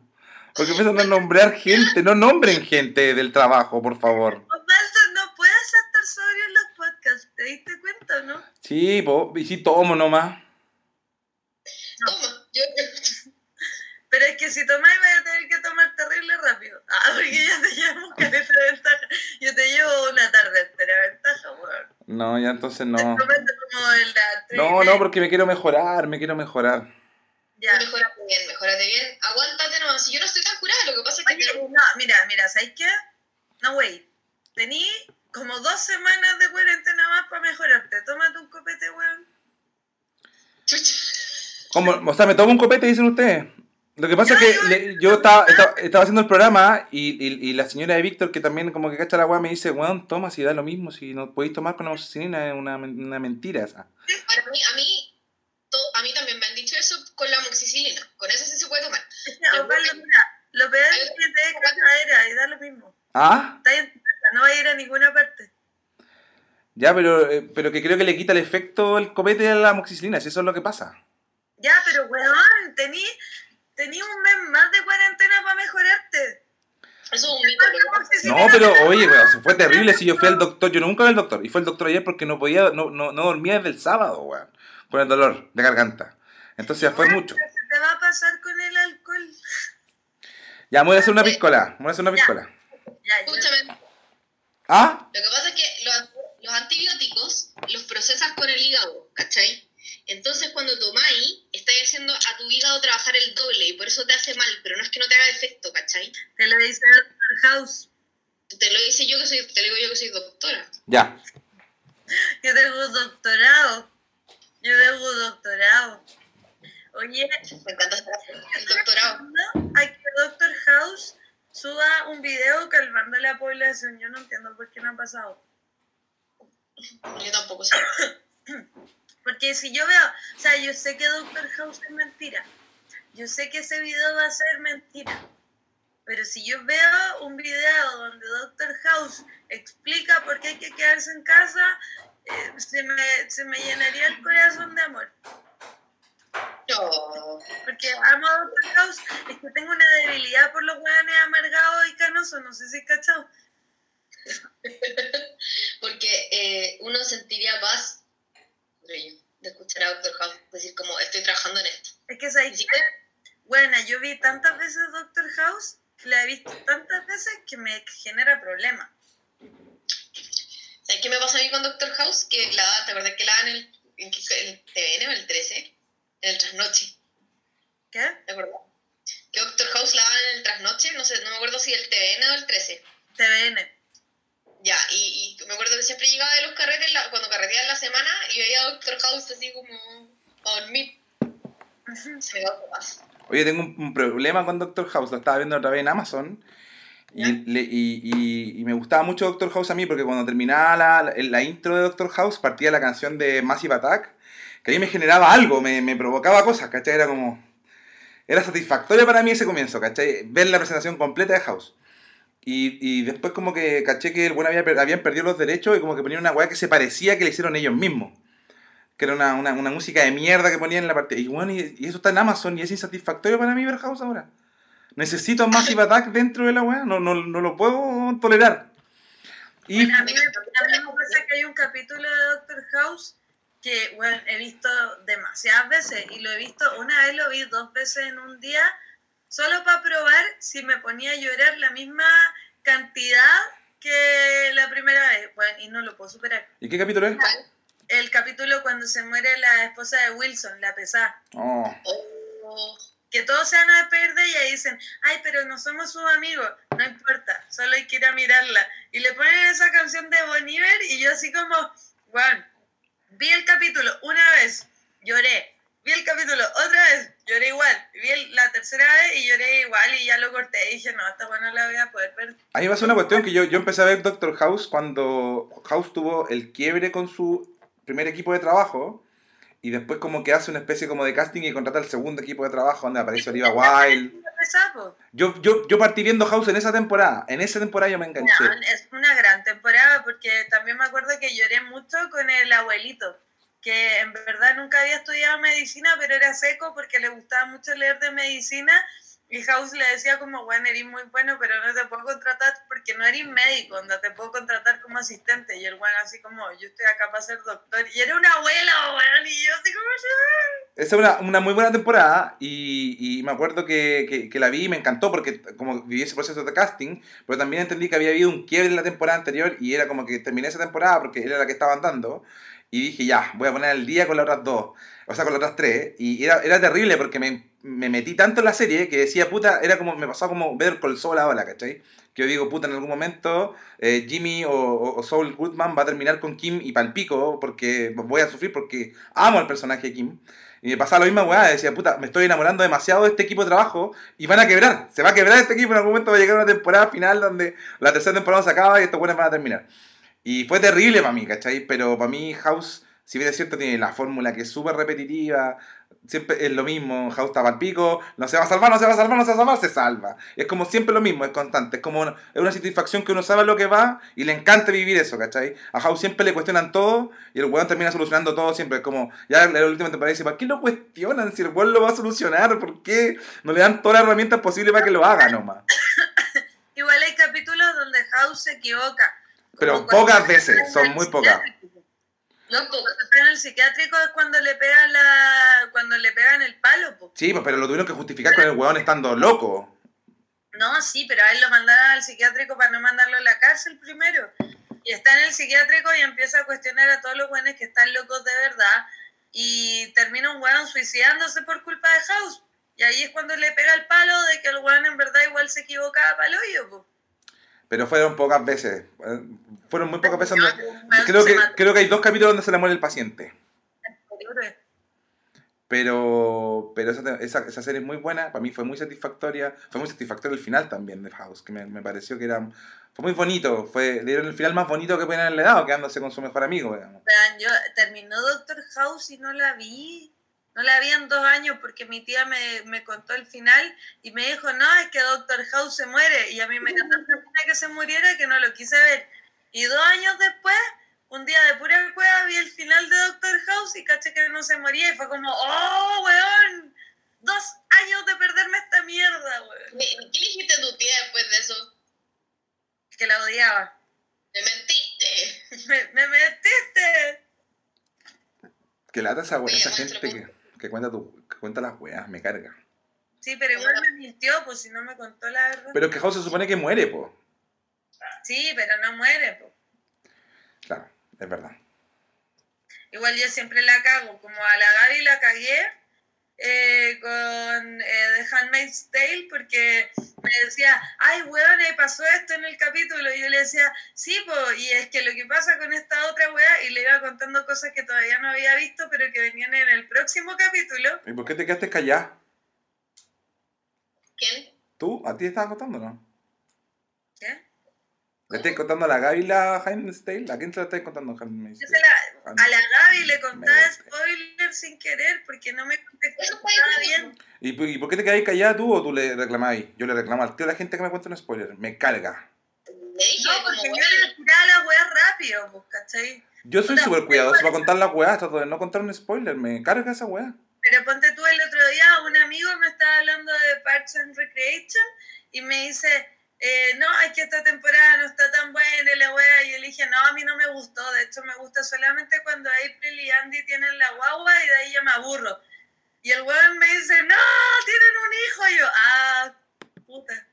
Porque empiezan a nombrar gente, no nombren gente del trabajo, por favor. No puedes estar sobrio en los podcasts. ¿Te diste cuenta o no? Sí, po, y sí tomo nomás. Toma, yo. Pero es que si tomáis vais a tener que tomar terrible rápido. Ah, porque ya te llevamos caleta de ventaja. Yo te llevo una tarde entera de ventaja, weón. No, ya entonces no. Como la No, no, porque me quiero mejorar, me quiero mejorar. Ya. Mejórate bien, mejórate bien. Aguántate nomás. Si yo no estoy tan curada, lo que pasa es que. Oye, tengo- no, mira, mira, ¿sabes qué? No, güey. Tení como dos semanas de cuarentena más para mejorarte. Tómate un copete, weón. Chucha. Como, o sea, me tomo un copete, dicen ustedes. Lo que pasa es que le- yo estaba, estaba, estaba haciendo el programa y, y, y la señora de Víctor, que también como que cacha la weá, me dice, weón, toma, si da lo mismo, si no podéis tomar con amoxicilina, es una, una mentira esa. Para mí, a mí, to- a mí también me han dicho eso con la amoxicilina. Con eso sí se puede tomar. Es que, Osvaldo, mira, lo peor es que te dé cagadera y da lo mismo. ¿Ah? Está en tu casa, no va a ir a ninguna parte. Ya, pero, eh, pero que creo que le quita el efecto el copete a la amoxicilina, si eso es lo que pasa. Ya, pero weón, tení, tení un mes más de cuarentena para mejorarte. Eso es un mito. No, pero oye, weón, fue terrible si yo fui al doctor, yo nunca fui al doctor, y fue el doctor ayer porque no podía, no, no, no dormía desde el sábado, weón, con el dolor de garganta. Entonces ya fue mucho. Se te va a pasar con el alcohol. Ya, me voy a hacer una piscola, voy a hacer una piscola. Ya. Escúchame, ¿Ah? lo que pasa es que los, los antibióticos los procesas con el hígado, ¿cachai? Entonces cuando tomáis, estáis haciendo a tu hígado trabajar el doble y por eso te hace mal, pero no es que no te haga efecto, ¿cachai? Te lo dice Doctor House. Te lo dice yo que soy, te lo digo yo que soy doctora. Ya. Yo tengo un doctorado. Yo tengo un doctorado. Oye, Me encanta estar el doctorado. a que Doctor House suba un video calmando la población. Yo no entiendo por qué no ha pasado. Yo tampoco sé. [coughs] Porque si yo veo, o sea, yo sé que Doctor House es mentira. Yo sé que ese video va a ser mentira. Pero si yo veo un video donde Doctor House explica por qué hay que quedarse en casa, eh, se, me, se me llenaría el corazón de amor. Porque amo a Doctor House, es que tengo una debilidad por los hueones amargados y canosos, no sé si cachado. [laughs] ¿Por uno sentiría paz yo, de escuchar a Doctor House decir como estoy trabajando en esto. Es que ¿sabes Ni qué? siquiera- Bueno, yo vi tantas veces Doctor House, la he visto tantas veces que me genera problemas. ¿Sabes qué me pasó a mí con Doctor House? Que la, ¿Te acuerdas que la dan en el, en el TVN o el 13? En el trasnoche, ¿Qué? ¿te acuerdas? Que Doctor House la daban en el trasnoche, no sé, no me acuerdo si el TVN o el 13. TVN. Ya, y, y me acuerdo que siempre llegaba la- en la semana, y veía a Doctor House así como. Se me paz. Oye, tengo un, un problema con Doctor House, lo estaba viendo otra vez en Amazon. Y, le- y, y- y me gustaba mucho Doctor House a mí porque cuando terminaba la, la, la intro de Doctor House partía la canción de Massive Attack, que a mí me generaba algo, me, me provocaba cosas, ¿cachai? Era como... Era satisfactorio para mí ese comienzo, ¿cachai? Ver la presentación completa de House. Y, y después como que caché que el bueno había, habían perdido los derechos y como que ponían una weá que se parecía que le hicieron ellos mismos. Que era una, una, una música de mierda que ponían en la partida. Y bueno, y, y eso está en Amazon y es insatisfactorio para mí ver House ahora. Necesito Massive Attack dentro de la weá, no, no, no lo puedo tolerar. Y Bueno, a mí, a mí me pasa que hay un capítulo de Doctor House que bueno, he visto demasiadas veces y lo he visto, una vez lo vi dos veces en un día, solo para probar si me ponía a llorar la misma cantidad que la primera vez. Bueno, y no lo puedo superar. ¿Y qué capítulo es? El capítulo cuando se muere la esposa de Wilson, la pesada. Oh, Oh, Que todos se van a despedir de ella y dicen, ay, pero no somos sus amigos, no importa, solo hay que ir a mirarla. Y le ponen esa canción de Bon Iver y yo así como, bueno, vi el capítulo una vez, lloré, vi el capítulo otra vez, lloré igual, vi el- la tercera vez y lloré igual y ya lo corté y dije, no, esta bueno la voy a poder ver. a mí me pasó una cuestión que yo, yo empecé a ver Doctor House cuando House tuvo el quiebre con su primer equipo de trabajo y después como que hace una especie como de casting y contrata el segundo equipo de trabajo donde aparece Oliva Wilde. ¿Qué sapo? Yo, yo, yo partí viendo House en esa temporada, en esa temporada yo me enganché. No, es una gran temporada porque también me acuerdo que lloré mucho con el abuelito, que en verdad nunca había estudiado medicina, pero era seco porque le gustaba mucho leer de medicina y House le decía como, bueno, eres muy bueno, pero no te puedo contratar porque no eres médico, no te puedo contratar como asistente. Y el bueno así como, yo estoy acá para ser doctor. Y era una abuela, weón, y yo así como, Esa es una, una muy buena temporada y, y me acuerdo que, que, que la vi y me encantó porque como viví ese proceso de casting, pero también entendí que había habido un quiebre en la temporada anterior y era como que terminé esa temporada porque era la que estaban dando y dije ya, voy a poner al día con las otras dos, o sea, con las otras tres y era, era terrible porque me, me metí tanto en la serie que decía, puta, era como, me pasaba como ver con el sol ahora, ¿cachai? Que yo digo, puta, en algún momento eh, Jimmy o, o, Saul Goodman va a terminar con Kim y palpico porque voy a sufrir porque amo al personaje de Kim. Y me pasaba la misma weá, decía, puta, me estoy enamorando demasiado de este equipo de trabajo y van a quebrar. Se va a quebrar este equipo, en algún momento va a llegar una temporada final donde la tercera temporada se acaba y estos buenos van a terminar. Y fue terrible para mí, ¿cachai? Pero para mí House, si bien es cierto, tiene la fórmula que es súper repetitiva, siempre es lo mismo, House está al pico, no se va a salvar, no se va a salvar, no se va a salvar, se salva. Es como siempre lo mismo, es constante, es como una, es una satisfacción que uno sabe lo que va y le encanta vivir eso, ¿cachai? A House siempre le cuestionan todo y el weón termina solucionando todo siempre, es como, ya en la última temporada dice, ¿para qué lo cuestionan si el weón lo va a solucionar? ¿Por qué no le dan todas las herramientas posibles para que lo haga nomás? [coughs] igual hay capítulos donde House se equivoca. Pero pocas veces, son muy pocas. no, No, po- cuando está en el psiquiátrico es cuando le pegan la, cuando le pegan el palo, po. Sí, pues, pero lo tuvieron que justificar con el weón estando loco. No, sí, pero a él lo mandaron al psiquiátrico para no mandarlo a la cárcel primero. Y está en el psiquiátrico y empieza a cuestionar a todos los buenos que están locos de verdad. Y termina un weón suicidándose por culpa de House. Y ahí es cuando le pega el palo de que el weón en verdad igual se equivocaba para el hoyo, po. Pero fueron pocas veces. Fueron muy pocas veces. Creo que, creo que hay dos capítulos donde se le muere el paciente. Pero, pero esa, esa, esa serie es muy buena. Para mí fue muy satisfactoria. Fue muy satisfactorio el final también de House. Que me, me pareció que era. Fue muy bonito. Fue, le dieron el final más bonito que pueden haberle dado, quedándose con su mejor amigo, digamos. Yo terminó Doctor House y no la vi. No la vi en dos años porque mi tía me, me contó el final y me dijo, no, es que Doctor House se muere. Y a mí me pena [laughs] que se muriera que no lo quise ver. Y dos años después, un día de pura cueva, vi el final de Doctor House y caché que no se moría. Y fue como, oh, weón, dos años de perderme esta mierda, weón. ¿Qué le dijiste a tu tía después de eso? Que la odiaba. Me mentiste. Me, me metiste Que lata esa, esa gente que, que cuenta tu, que cuenta las weas, me carga. Sí, pero igual me mintió, pues si no me contó la verdad. Pero que House se supone que muere, po. Sí, pero no muere, pues. Claro, es verdad. Igual yo siempre la cago, como a la Gaby la cagué eh, con eh, The Handmaid's Tale porque me decía, ay, weón, eh, pasó esto en el capítulo. Y yo le decía, sí, po, y es que lo que pasa con esta otra weá, y le iba contando cosas que todavía no había visto, pero que venían en el próximo capítulo. ¿Y por qué te quedaste callada? ¿Quién? ¿Tú? ¿A ti te estabas contando, no? ¿Le estás contando a la Gaby la Handmaid's Tale? ¿A quién se la estás contando se la- a la Gaby le contaba spoilers sin querer porque no me contestaba bien. ¿Y, por- ¿Y por qué te quedáis callada tú o tú le reclamabas? Yo le reclamo al tío a la gente que me cuenta un spoiler. Me carga. Le dije, No, porque yo le tiraba las weas rápido, pues, ¿cachai? Yo soy súper cuidadoso para contar las weas, trato de no contar un spoiler. Me carga esa wea. Pero ponte tú el otro día, un amigo me estaba hablando de Parks and Recreation y me dice, eh, no, es que esta temporada no está tan buena y la wea. Y yo le dije, no, a mí no me gustó. De hecho, me gusta solamente cuando April y Andy tienen la guagua y de ahí ya me aburro. Y el weón me dice, no, tienen un hijo. Y yo, ah, puta.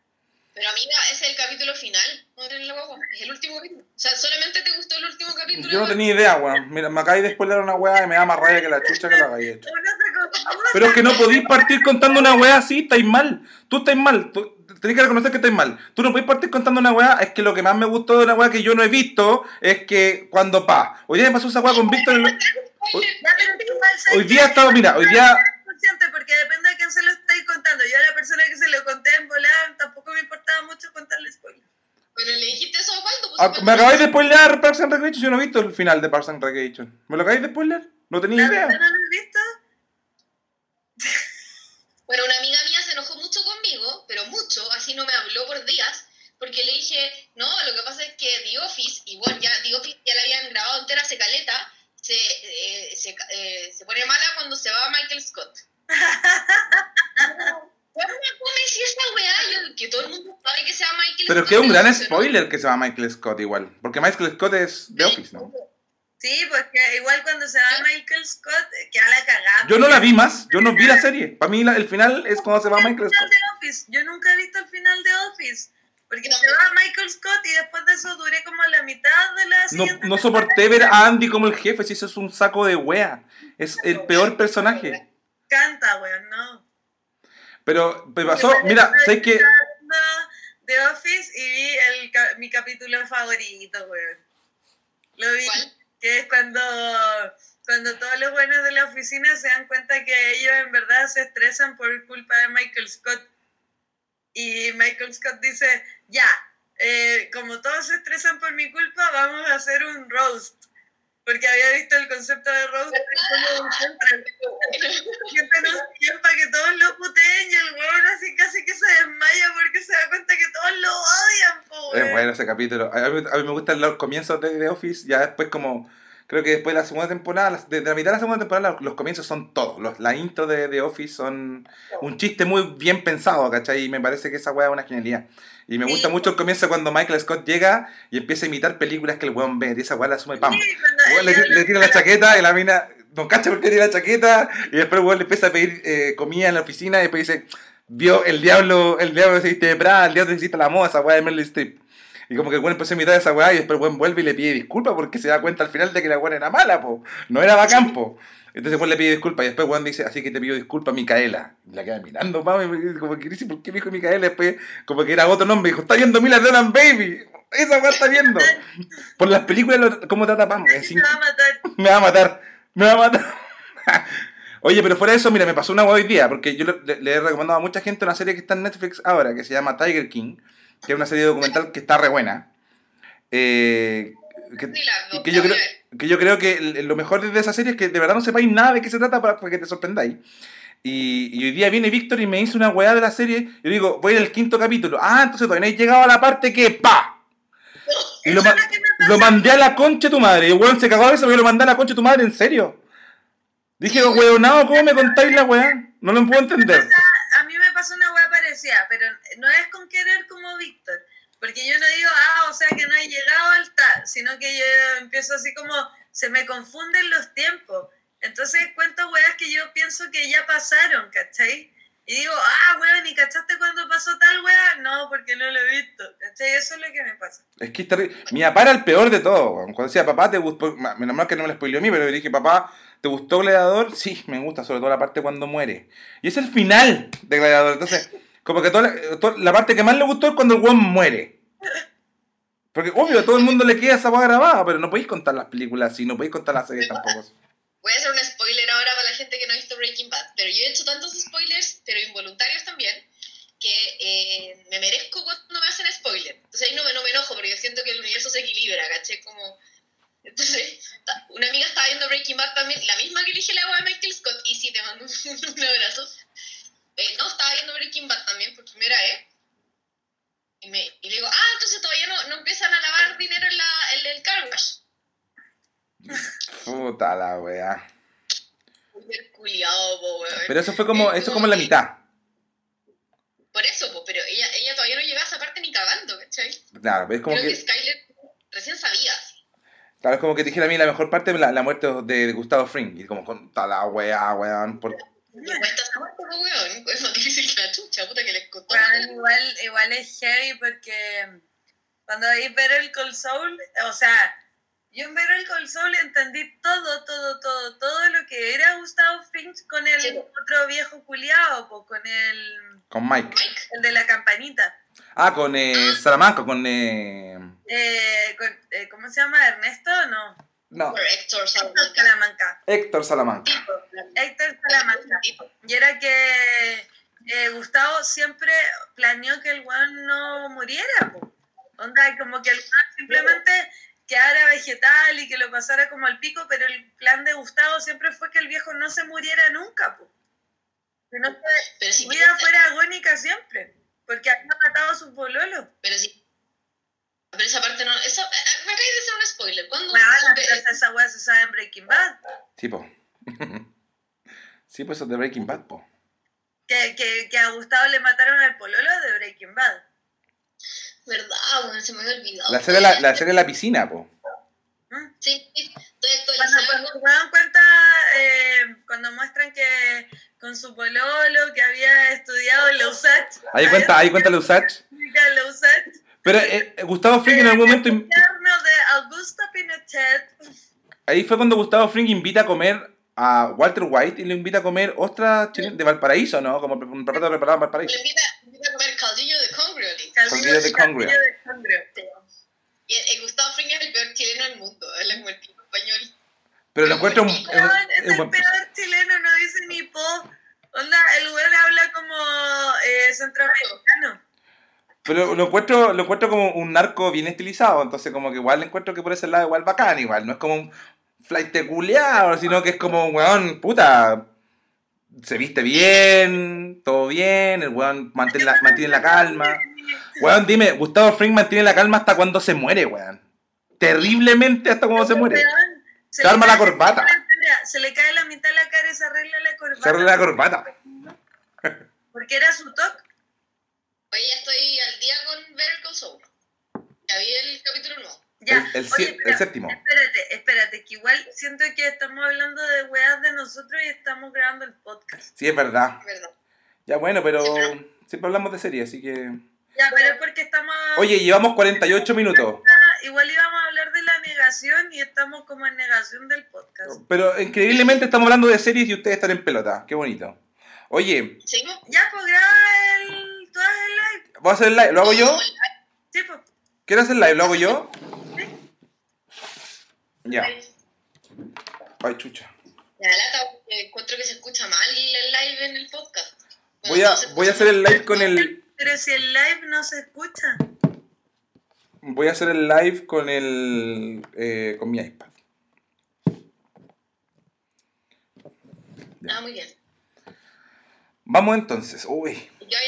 Pero amiga, ese es el capítulo final. No la guagua. Es el último capítulo. O sea, solamente te gustó el último capítulo. Yo no tenía idea, weón. Mira, me acabáis de spoiler una wea y me da más rabia que la chucha que la habéis hecho. Pero es que no podéis partir contando una wea así, estáis mal. Tú estáis mal. Tú, tenés que reconocer que estáis mal. Tú no podéis partir contando una wea. Es que lo que más me gustó de una wea que yo no he visto es que cuando pa. Hoy día me pasó esa wea con Víctor. igual sabes Hoy día estaba, mira, hoy día. Consciente porque depende de quién se lo estáis contando. Yo a la persona que se lo conté en volar tampoco me importaba mucho contarle spoilers. Pero le dijiste eso a cuándo? Pues, ah, Me acabáis de spoilear Parks and Recreation. Yo no he visto el final de Parks and Recreation. ¿Me lo acabáis de spoiler? No tenía ¿La idea. no lo has visto? [laughs] Bueno, una amiga mía se enojó mucho conmigo, pero mucho, así no me habló por días, porque le dije, no, lo que pasa es que The Office, igual ya The Office ya la habían grabado entera, se caleta, se, eh, se, eh, se pone mala cuando se va Michael Scott. ¿Cómo me decía esa weá? Yo, que todo el mundo sabe que se va Michael Pero Scott. es que es un gran no ¿no? spoiler que se va Michael Scott igual. Porque Michael Scott es de Office, ¿no? Sí, pues que igual cuando se va Michael Scott, eh, queda la cagada. Yo no la vi más. Yo no vi la serie. Para mí la- el final es cuando se va El Michael Scott. de Office. Yo nunca he visto el final de Office. Porque No. se va Michael Scott y después de eso duré como la mitad de la No, siguiente no temporada. soporté ver a Andy como el jefe, si eso es un saco de wea. Es el peor personaje. Canta, weón, no. Pero me pasó, mira, sé que. The Office y vi el, mi capítulo favorito, weón. Lo vi. ¿Cuál? que es cuando, cuando todos los buenos de la oficina se dan cuenta que ellos en verdad se estresan por culpa de Michael Scott. Y Michael Scott dice, ya, eh, como todos se estresan por mi culpa, vamos a hacer un roast. Porque había visto el concepto de roast como. Siempre nos siguen para que todos lo puteen y el huevón así casi que se desmaya porque se da cuenta que todos lo odian, po, Es bueno ese capítulo. A mí, a mí me gustan los comienzos de The Office. Ya después, como. Creo que después de la segunda temporada, las- de, de la mitad de la segunda temporada, los, comienzos son todos. Los, la intro de The Office son un chiste muy bien pensado, ¿cachai? Y me parece que esa weá es una genialidad. Y me Sí. gusta mucho el comienzo cuando Michael Scott llega y empieza a imitar películas que el weón ve. Y esa weá la asume pam. Sí, le, le tira la chaqueta y la mina no cacha por qué tira la chaqueta y después el weón le empieza a pedir eh, comida en la oficina y después dice vio el diablo el diablo se viste de Prada el diablo se viste la moda esa weá de Meryl Streep y como que el weón empezó a imitar esa weá y después el weón vuelve y le pide disculpas porque se da cuenta al final de que la weá era mala po no era bacán po entonces el weón le pide disculpas y después el weón dice así que te pido disculpas Micaela y la queda mirando mami como que dice ¿por qué me dijo Micaela? después como que era otro nombre dijo está viendo Mila Dolan Baby esa weá está viendo por las películas cómo trata Pam se va a matar. [laughs] me va a matar. Me va a matar. [laughs] Oye, pero fuera de eso, mira, me pasó una hueá hoy día, porque yo le, le he recomendado a mucha gente una serie que está en Netflix ahora, que se llama Tiger King, que es una serie documental que está re buena. Eh, que, y que yo creo, a que yo creo que lo mejor de esa serie es que de verdad no sepáis nada de qué se trata para, para que te sorprendáis. Y, y hoy día viene Víctor y me hizo una weá de la serie. Yo digo, voy en el quinto capítulo. Ah, entonces todavía no he llegado a la parte que ¡pa! Y lo, ma- lo mandé a la concha de tu madre. Y el weón se cagó de eso, yo lo mandé a la concha de tu madre, ¿en serio? Dije, weonado, ¿cómo me contáis la weá? No lo puedo entender. A mí me pasó una hueá parecida, pero no es con querer como Víctor. Porque yo no digo, ah, o sea que no he llegado al tal, sino que yo empiezo así como, se me confunden los tiempos. Entonces cuento weas que yo pienso que ya pasaron, ¿cachai? Y digo, ah, weón, ¿y cachaste cuando pasó tal wea? No, porque no lo he visto, ¿cachai? Eso es lo que me pasa. Es que es terrible. Mi papá el peor de todo. Cuando decía, papá, ¿te gustó? Menos mal que no me lo spoileó a mí, pero le dije, papá, ¿te gustó Gladiador? Sí, me gusta, sobre todo la parte cuando muere. Y es el final de Gladiador. Entonces, como que toda la, toda la parte que más le gustó es cuando el weón muere. Porque, obvio, a todo el mundo le queda esa weá grabada, pero no podéis contar las películas así, no podéis contar las series tampoco. Voy a hacer un spoiler ahora para la gente que no ha visto Breaking Bad, pero yo he hecho tantos spoilers, pero involuntarios también, que eh, me merezco cuando me hacen spoiler. Entonces ahí no me, no me enojo, porque yo siento que el universo se equilibra, ¿caché? Como... Entonces, una amiga estaba viendo Breaking Bad también, la misma que elige el agua de Michael Scott, y sí, te mando un, [laughs] un abrazo. Eh, no, estaba viendo Breaking Bad también por primera vez. Y, me, y le digo, ah, entonces todavía no, no empiezan a lavar dinero en, la, en el car wash. Puta la weá. Muy culiado, po, weón. Pero eso fue como, eso como la mitad. Por eso, po, pero ella, ella todavía no llegaba a esa parte ni cagando, ¿cachai? Claro, es como Creo que, que, Skyler recién sabía. claro, es como que te dijera a mí la mejor parte de la, la muerte de, de Gustavo Fring. Y como con toda la weá, weón. Por... Me cuesta esa parte, po, weón. Es más difícil que la chucha, puta que les costó. Weón, igual, igual es heavy porque cuando veis ver el Cold Soul, o sea, yo en ver el Cold Soul entendí todo, todo, todo, todo lo que era Gustavo Fringe con el Sí. otro viejo culiao, po, con el, Con Mike. Mike, el de la campanita. Ah, con eh, Salamanca, con... Eh... Eh, con- eh, ¿Cómo se llama? ¿Ernesto? No. No, por Héctor Salamanca. Salamanca. Héctor Salamanca. Héctor Salamanca. Y era que eh, Gustavo siempre planeó que el weón no muriera, po. Onda, como que el weón simplemente quedara vegetal y que lo pasara como al pico, pero el plan de Gustavo siempre fue que el viejo no se muriera nunca, po. Que no se- Pero su si vida fuera agónica siempre, porque había matado a su pololo. Pero sí. Pero esa parte no. Eso, eh, eh, me acabas de hacer un spoiler. ¿Cuándo? Bueno, supe- pero esa weá se sabe en Breaking Bad. Sí, po. [laughs] sí, pues eso es de Breaking Bad, po. Que, que, que a Gustavo le mataron al pololo de Breaking Bad. ¿Verdad? Bueno, se me había olvidado. La serie La, la serie La Piscina, po. ¿Mm? Sí, estoy actualizando. cuando se dan cuenta, eh, cuando muestran que con su pololo, que había estudiado en la USACH. Ahí cuenta, ahí cuenta la USACH. Pero eh, Gustavo Fring en algún momento... El gobierno de Augusto Pinochet. Ahí fue cuando Gustavo Fring invita a comer a Walter White y le invita a comer ostras de Valparaíso, ¿no? Como un plato preparado en Le Valparaíso. invita, le invita a comer caldillo de congrioli. Caldillo de congrio. Caldillo de congrio. Y eh, Gustavo Fring es el peor chileno del mundo. Él es como el tipo español. Pero lo encuentro un, es- el peor chileno, no dice ni po. Onda, el weón habla como eh, centroamericano. Pero lo encuentro, lo encuentro como un narco bien estilizado, entonces como que igual le encuentro que por ese lado igual bacán, igual, no es como un flight culeado, sino que es como, weón, puta, se viste bien, todo bien, el weón mantiene la, mantiene la calma. Weón, dime, Gustavo Fring mantiene la calma hasta cuando se muere, weón. Terriblemente hasta cuando se muere. Se arma la corbata. Se le cae la mitad de la cara y se arregla la corbata. Se arregla la corbata. Porque era su toque. Oye, ya estoy al día con Better Call Saul. Ya vi el capítulo nuevo. Ya. El, el, Oye, el séptimo. Espérate, espérate, que igual siento que estamos hablando de weas de nosotros y estamos grabando el podcast. Sí, es verdad. ¿Verdad? Ya bueno, pero Sí, siempre hablamos de serie, así que... Ya, pero es porque estamos. Oye, llevamos 48 minutos. Igual íbamos a hablar de la negación y estamos como en negación del podcast. Pero increíblemente estamos hablando de series y ustedes están en pelota. Qué bonito. Oye, ¿Seguimos? Ya, pues graba el. El live. ¿Voy a hacer el live? ¿Lo hago yo? Sí, pues. ¿Quieres hacer el live? ¿Lo hago yo? Ya. Ay, chucha. Da lata encuentro que se escucha mal el live en el podcast. Bueno, Voy a, no voy a hacer el live con el... Pero si el live no se escucha. Voy a hacer el live con el... eh, con mi iPad. Ah, muy bien. Vamos entonces. Uy, Yo ya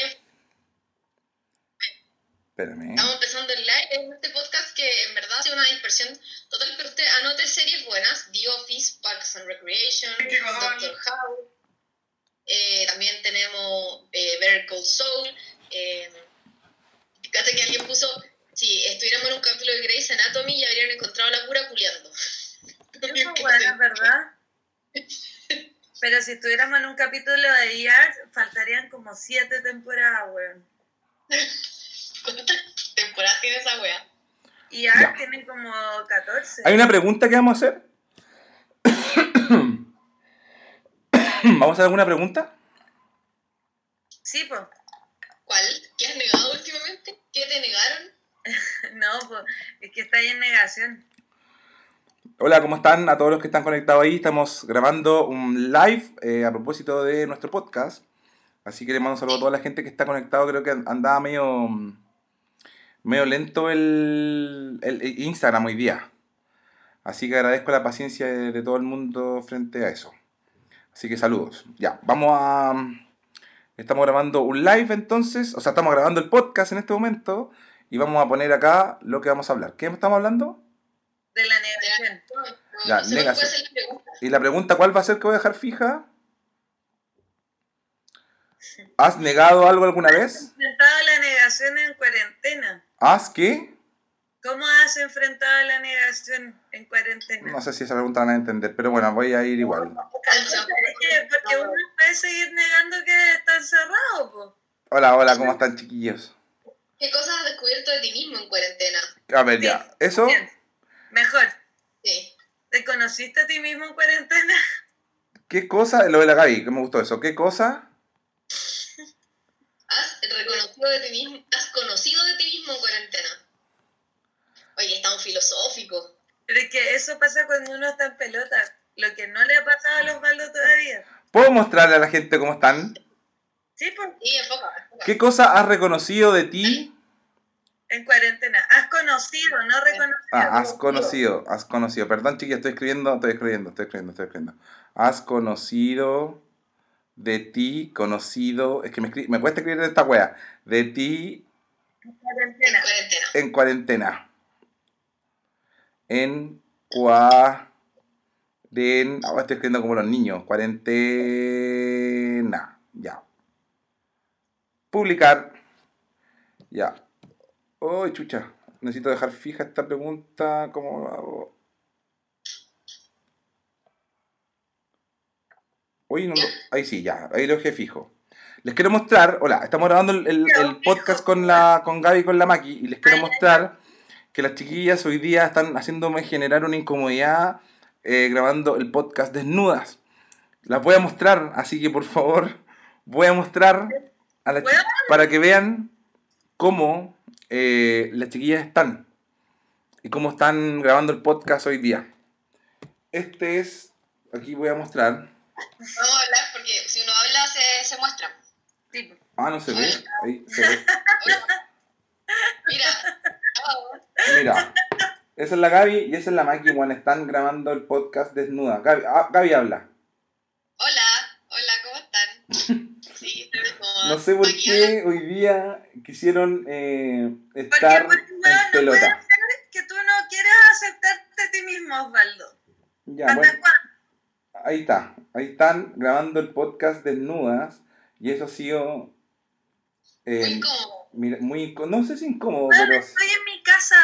espérame. estamos empezando el live en este podcast que en verdad ha sido una dispersión total, pero usted anote series buenas, The Office, Parks and Recreation, Doctor House, eh, también tenemos eh, Better Call Saul, eh, fíjate que alguien puso, si estuviéramos en un capítulo de Grey's Anatomy ya habrían encontrado la cura culiando. Eso, bueno, es [laughs] verdad. [laughs] Pero si estuviéramos en un capítulo de ER, faltarían como siete temporadas, weón. [laughs] ¿Cuántas temporadas tiene esa wea? ER Ya. tiene como 14. Hay una pregunta que vamos a hacer. [coughs] ¿Vamos a hacer alguna pregunta? Sí, pues. ¿Cuál? ¿Qué has negado últimamente? ¿Qué te negaron? [laughs] No, pues, es que está ahí en negación. Hola, ¿cómo están? A todos los que están conectados ahí, estamos grabando un live eh, a propósito de nuestro podcast. Así que le mando un saludo a toda la gente que está conectado. Creo que andaba medio, medio lento el, el- Instagram hoy día. Así que agradezco la paciencia de, de todo el mundo frente a eso. Así que saludos. Ya, vamos a... Estamos grabando un live entonces, o sea, estamos grabando el podcast en este momento y vamos a poner acá lo que vamos a hablar. ¿Qué estamos hablando? De la negación. Ya, no la. Y la pregunta, ¿cuál va a ser que voy a dejar fija? ¿Has negado algo alguna vez? enfrentado la negación en cuarentena? ¿Has qué? ¿Cómo has enfrentado la negación en cuarentena? No sé si esa pregunta van a entender, pero bueno, voy a ir igual. Porque uno puede seguir negando que está encerrado, po. Hola, hola, ¿cómo están chiquillos? ¿Qué cosas has descubierto de ti mismo en cuarentena? A ver, ya, eso, Bien. Mejor. Sí. ¿Te conociste a ti mismo en cuarentena? ¿qué cosa? Lo de la Gaby, que me gustó eso. ¿Qué cosa? ¿Has reconocido de ti mismo? ¿Has conocido de ti mismo en cuarentena? Oye, está un filosófico. Pero es que eso pasa cuando uno está en pelota. Lo que no le ha pasado a los baldos todavía. ¿Puedo mostrarle a la gente cómo están? Sí, pues, Sí, enfoca, enfoca. ¿Qué cosa has reconocido de ti? en cuarentena. Has conocido, no reconocido. Ah, has conocido, has conocido. Perdón, chiquillos, estoy escribiendo, estoy escribiendo, estoy escribiendo, estoy escribiendo. Has conocido de ti, conocido, es que me, me cuesta escribir esta wea. De ti En En cuarentena. en cuarentena. En cuarentena. Ahora estoy escribiendo como los niños. Cuarentena. Ya. Publicar. Ya. Oh, chucha. Necesito dejar fija esta pregunta. ¿Cómo lo hago? Oye, no Ahí sí, ya. Ahí lo dejé fijo. Les quiero mostrar. Hola, estamos grabando el, el- el podcast con la con Gaby y con la Maki. Y les quiero mostrar que las chiquillas hoy día están haciéndome generar una incomodidad eh, grabando el podcast desnudas. Las voy a mostrar, así que por favor, voy a mostrar a las para que vean cómo eh, las chiquillas están y cómo están grabando el podcast hoy día. Este es, aquí voy a mostrar. Vamos a hablar porque si uno habla se, se muestra. Sí, po. Ah, no se ve. Ahí se ve. Mira. Mira, esa es la Gaby y esa es la Maki. Bueno, están grabando el podcast desnuda. Gaby, ah, Gaby habla. Hola, hola, ¿cómo están? [laughs] Sí, estoy como No sé por qué hoy día quisieron eh, Porque, estar porque, en weón, no puede pelota. ser que tú no quieras aceptarte a ti mismo, Osvaldo. Ya, ¿Hasta bueno, cuándo? Ahí está. Ahí están grabando el podcast desnudas y eso ha sido eh, Muy cómodo. mira, muy no sé si incómodo, pero estoy en mi casa.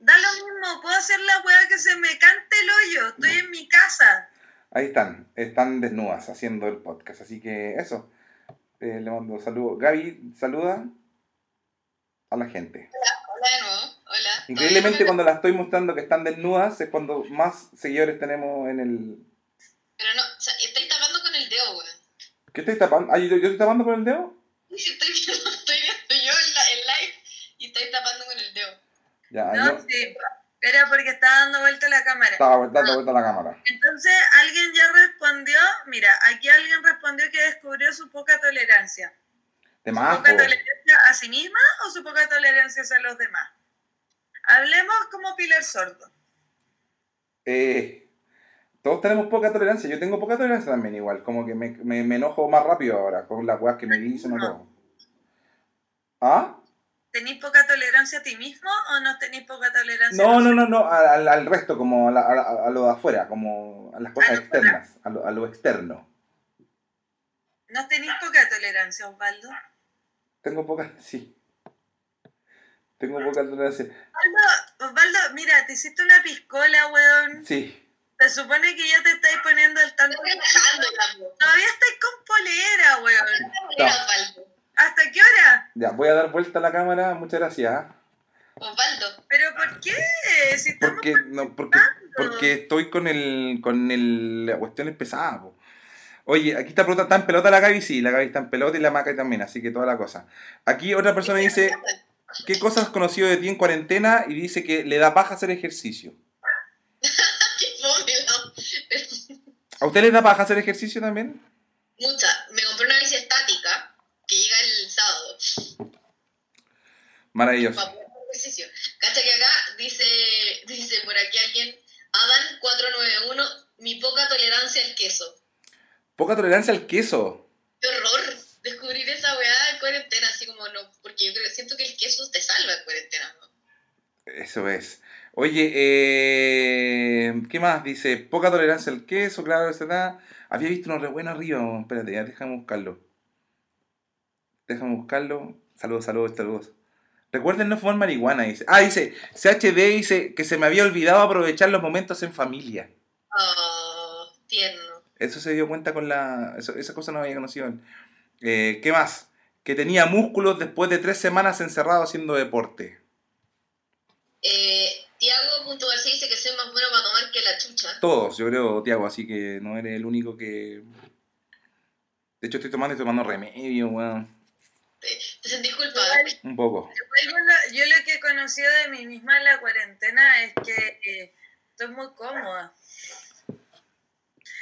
Da lo mismo, puedo hacer la weá que se me cante el hoyo. Estoy en mi casa. ahí están, están desnudas haciendo el podcast. Así que eso, eh, le mando saludos. Gaby, saluda a la gente. Hola de nuevo. Hola. Increíblemente cuando las estoy mostrando que están desnudas es cuando más seguidores tenemos en el... Pero no, o sea, estáis tapando con el dedo, weón. ¿Qué estoy tapando? Ay, ¿yo, yo estoy tapando con el dedo? [laughs] Sí, Estoy viendo, estoy viendo yo en, la, en live y estáis tapando con el dedo. Ya, No, yo sí. Era porque estaba dando vuelta la cámara. estaba dando vuelta a la cámara. Entonces, alguien ya respondió. Mira, aquí alguien respondió que descubrió su poca tolerancia. De ¿Su poca po. tolerancia a sí misma o su poca tolerancia hacia los demás? Hablemos como Pilar Sordo. Eh, todos tenemos poca tolerancia. Yo tengo poca tolerancia también igual. Como que me, me, me enojo más rápido ahora con las weas que me dicen o todo. ¿Ah? ¿Tenís poca tolerancia a ti mismo o no tenís poca tolerancia a No, no, no, no, al, al resto, como a, la- a a lo de afuera, como a las cosas A externas, a lo, a lo externo. ¿No tenís poca tolerancia, Osvaldo? Tengo poca, [laughs] sí. Tengo poca tolerancia. Osvaldo, Osvaldo, mira, te hiciste una piscola, weón. Sí. Se supone que ya te estáis poniendo al tanto. Estoy. Todavía estáis con polera, weón. ¿Hasta qué hora? Ya, voy a dar vuelta a la cámara, muchas gracias. ¿ah? Osvaldo. ¿Pero por qué? Si estamos Porque, no, porque, porque estoy con el, con el, la cuestión es pesada, po. Oye, aquí está, pelota, está en pelota la Gaby, sí, la Gaby está en pelota y la Maca también, así que toda la cosa. Aquí otra persona dice, ¿qué cosas has conocido de ti en cuarentena? Y dice que le da paja hacer ejercicio. Qué fome, ¿no? ¿A usted le da paja hacer ejercicio también? Mucha. Me compré una bici estática que llega el sábado. Maravilloso. Para poder hacer ejercicio. Cacha que acá dice, [laughs] dice por aquí alguien, Adán491, mi poca tolerancia al queso. Poca tolerancia al queso. Qué horror descubrir esa weá en cuarentena, así como no, porque yo creo, siento que el queso te salva en cuarentena, ¿no? Eso es. Oye, eh, ¿qué más? Dice, poca tolerancia al queso, claro, etc. Había visto uno re bueno arriba. Espérate, ya, déjame buscarlo. Déjame buscarlo. Saludos, saludos, saludos. Recuerden no fumar marihuana, dice. Ah, dice, CHD dice que se me había olvidado aprovechar los momentos en familia. Oh, tierno. Eso se dio cuenta con la... Eso, esa cosa no había conocido. Eh, ¿Qué más? Que tenía músculos después de tres semanas encerrado haciendo deporte. Eh, Tiago.garcía dice que soy más bueno para tomar que la chucha. Todos, yo creo, Tiago, así que no eres el único que... De hecho, estoy tomando y estoy tomando remedio, weón. Te, te sentís culpable. Un poco. Yo lo, que he conocido de mí misma en la cuarentena es que eh, estoy muy cómoda.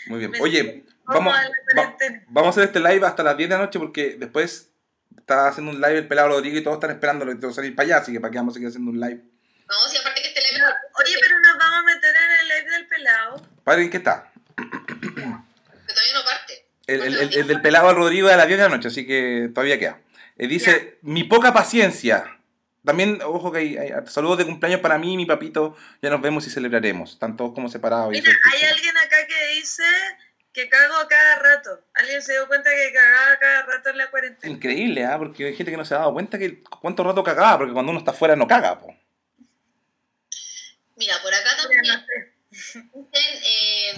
Muy bien. Me Oye, vamos, va- cuarentena. vamos a hacer este live hasta las 10 de la noche porque después está haciendo un live el pelado Rodrigo y todos están esperando que tengo que salir para allá, así que para qué vamos a seguir haciendo un live. No, si aparte que este leve. Oye, pero nos vamos a meter en el live del pelado. Padre, ¿en qué está? Que todavía no parte. El, el- el- el del pelado al Rodrigo es a las 10 de la noche, así que todavía queda. Eh, dice, mi poca paciencia. También, ojo que hay, hay- saludos de cumpleaños para mí y mi papito. Ya nos vemos y celebraremos. Están todos como separados. y Mira, hay alguien acá que dice que cago a cada rato. Alguien se dio cuenta que cagaba a cada rato en la cuarentena. Increíble, ¿ah? Porque hay gente que no se ha dado cuenta que cuánto rato cagaba, porque cuando uno está afuera no caga, po. Mira, por acá también dicen, eh,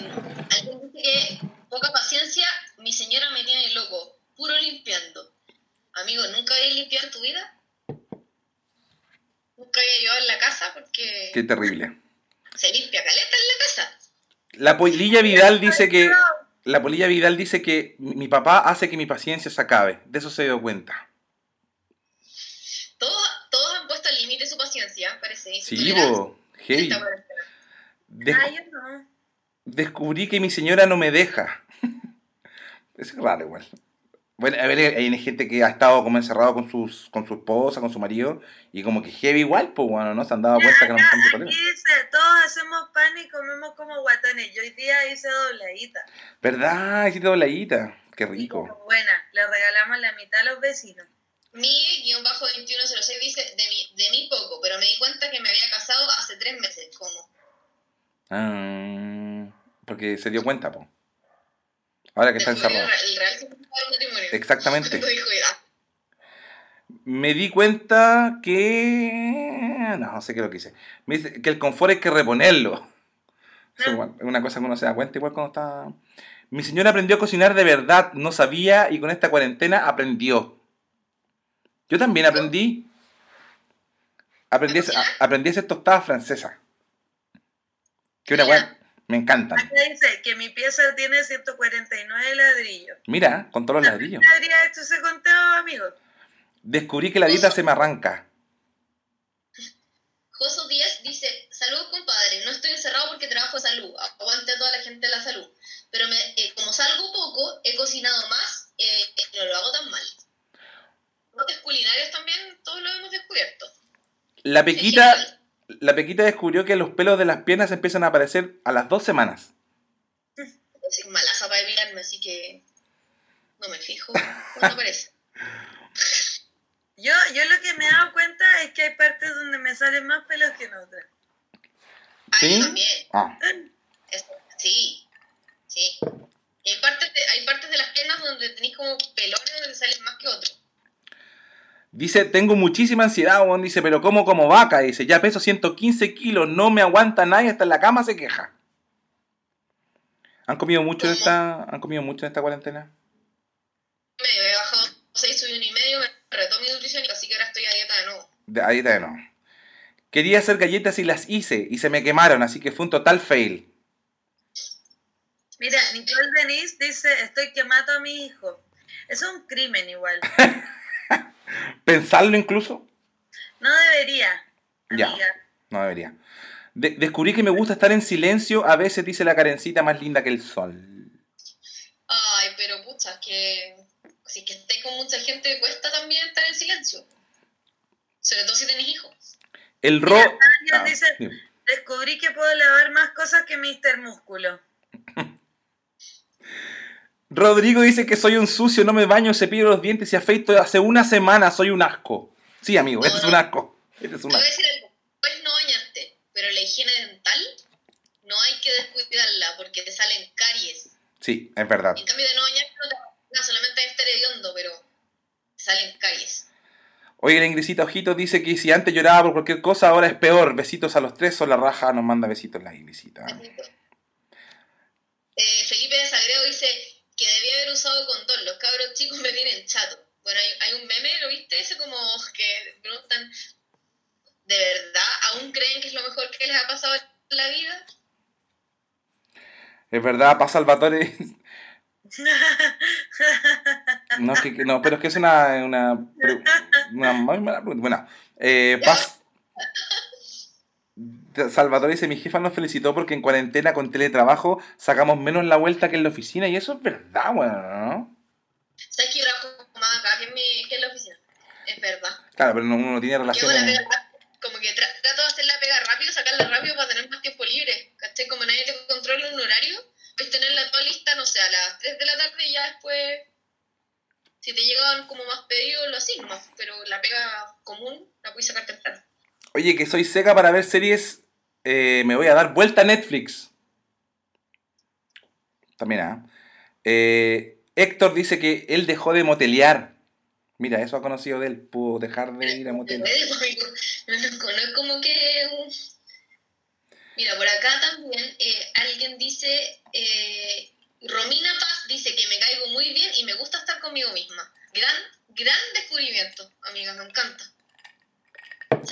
alguien dice que poca paciencia, mi señora me tiene loco, puro limpiando. Amigo, ¿nunca había limpiado en tu vida? Nunca había llevado en la casa porque Qué terrible. se limpia caleta en la casa. La polilla Vidal dice que. La polilla Vidal dice que mi papá hace que mi paciencia se acabe. De eso se dio cuenta. Todos, todos han puesto al límite su paciencia, parece. Sí, tolerancia Descu- Ah, yo no. descubrí que mi señora no me deja. [laughs] es raro igual. Bueno, a ver, hay gente que ha estado como encerrado con sus con su esposa, con su marido, y como que heavy igual, pues bueno, ¿no? Se han dado Mira, cuenta que no acá, hay problema. aquí dice, todos hacemos pan y comemos como guatones. Yo hoy día hice dobladita. ¿Verdad? Hiciste dobladita. Qué rico. Buena, le regalamos la mitad a los vecinos. Mi-2106 dice, de mí, de mí poco, pero me di cuenta que me había casado hace tres meses. ¿Cómo? Ah, porque se dio cuenta, pues. Ahora que está encerrado. El real matrimonio. Exactamente. [laughs] "Ah, Me di cuenta que. No, no sé qué es lo que hice. Me dice que el confort hay que reponerlo. Igual, es una cosa que uno se da cuenta igual cuando está. Mi señora aprendió a cocinar de verdad, no sabía y con esta cuarentena aprendió. Yo también aprendí. Aprendí a, aprendí a hacer tostadas francesas. Que una weá, me encantan. Acá dice que mi pieza tiene 149 ladrillos. Mira, con todos los ladrillos. ¿Quién habría hecho ese conteo, amigo? Descubrí que la dieta se me arranca. Joso 10 dice, saludos compadre, no estoy encerrado porque trabajo salud, aguante a toda la gente de la salud, pero me, eh, como salgo poco, he cocinado más eh, y no lo hago tan mal. Brotes culinarios también, todos lo hemos descubierto. La pequita, la pequita descubrió que los pelos de las piernas empiezan a aparecer a las dos semanas. Soy malaza para depilarme, así que no me fijo cuando aparece. [laughs] Yo, yo lo que me he dado cuenta es que hay partes donde me salen más pelos que en otras. Ah, ¿Sí? yo también. Ah, [laughs] Eso, sí, sí. Y hay partes, de, hay partes de las piernas donde tenéis como pelones donde te salen más que otros. Dice, tengo muchísima ansiedad, weón. Dice, pero como como vaca. Dice, ya peso 115 kilos, no me aguanta nadie, hasta en la cama se queja. ¿Han comido mucho en esta, han comido mucho en esta cuarentena? medio, he bajado 6, subí un y medio, me retó mi nutrición, así que ahora estoy a dieta de nuevo. De, ahí de no. Quería hacer galletas y las hice y se me quemaron, así que fue un total fail. Mira, Nicole Denise dice, estoy quemando a mi hijo. Eso es un crimen igual. [laughs] [laughs] Pensarlo incluso, No debería, Ya. no debería. De- descubrí que me gusta estar en silencio, a veces dice la carencita más linda que el sol. Ay, pero pucha, que si es que estés con mucha gente cuesta también estar en silencio. Sobre todo si tenés hijos. El ro... Ah, dice- sí. Descubrí que puedo lavar más cosas que Mr. Músculo. [laughs] Rodrigo dice que soy un sucio, no me baño, cepillo los dientes y afeito hace una semana, soy un asco. Sí, amigo, este es un asco. Este es Te un voy a asco. decir algo, puedes no bañarte, pero la higiene dental no hay que descuidarla porque te salen caries. Sí, es verdad. En cambio de no bañarte no no, solamente estar hediondo, pero te salen caries. Oye, la Ingrisita Ojito dice que si antes lloraba por cualquier cosa, ahora es peor. Besitos a los tres, son la raja, nos manda besitos la Ingrisita. Eh, Felipe Sagreo dice que debía haber usado condón. Los cabros chicos me tienen chato. Bueno, hay, hay un meme, ¿lo viste? Ese como que preguntan, ¿de verdad aún creen que es lo mejor que les ha pasado en la vida? Es verdad, para Salvatore. [laughs] No, que, que- no, pero es que es una. una, una muy mala pregunta. Bueno, eh. Salvatore dice: Mi jefa nos felicitó porque en cuarentena con teletrabajo sacamos menos la vuelta que en la oficina. Y eso es verdad, bueno, ¿no? ¿Sabes que yo trabajo más acá que en, mi, que en la oficina? Es verdad. Claro, pero no- uno no tiene rápido, como que tra- trato de hacer la pega rápido, sacarla rápido para tener más tiempo libre. ¿Cachai? Como nadie te controla un horario, puedes tenerla toda lista, no sé, a las 3 de la tarde y ya después, si te llegan como más pedidos, lo asignas. Pero la pega común la puedes sacar temprano. Oye, que soy seca para ver series. Eh, me voy a dar vuelta a Netflix. También, ¿ah? Eh, Héctor dice que él dejó de motelear. Mira, eso ha conocido de él. Pudo dejar de ir a motel. No, no es como que... un- Mira, por acá también eh, alguien dice, eh, Romina Paz dice que me caigo muy bien y me gusta estar conmigo misma. Gran, gran descubrimiento, amiga, me encanta.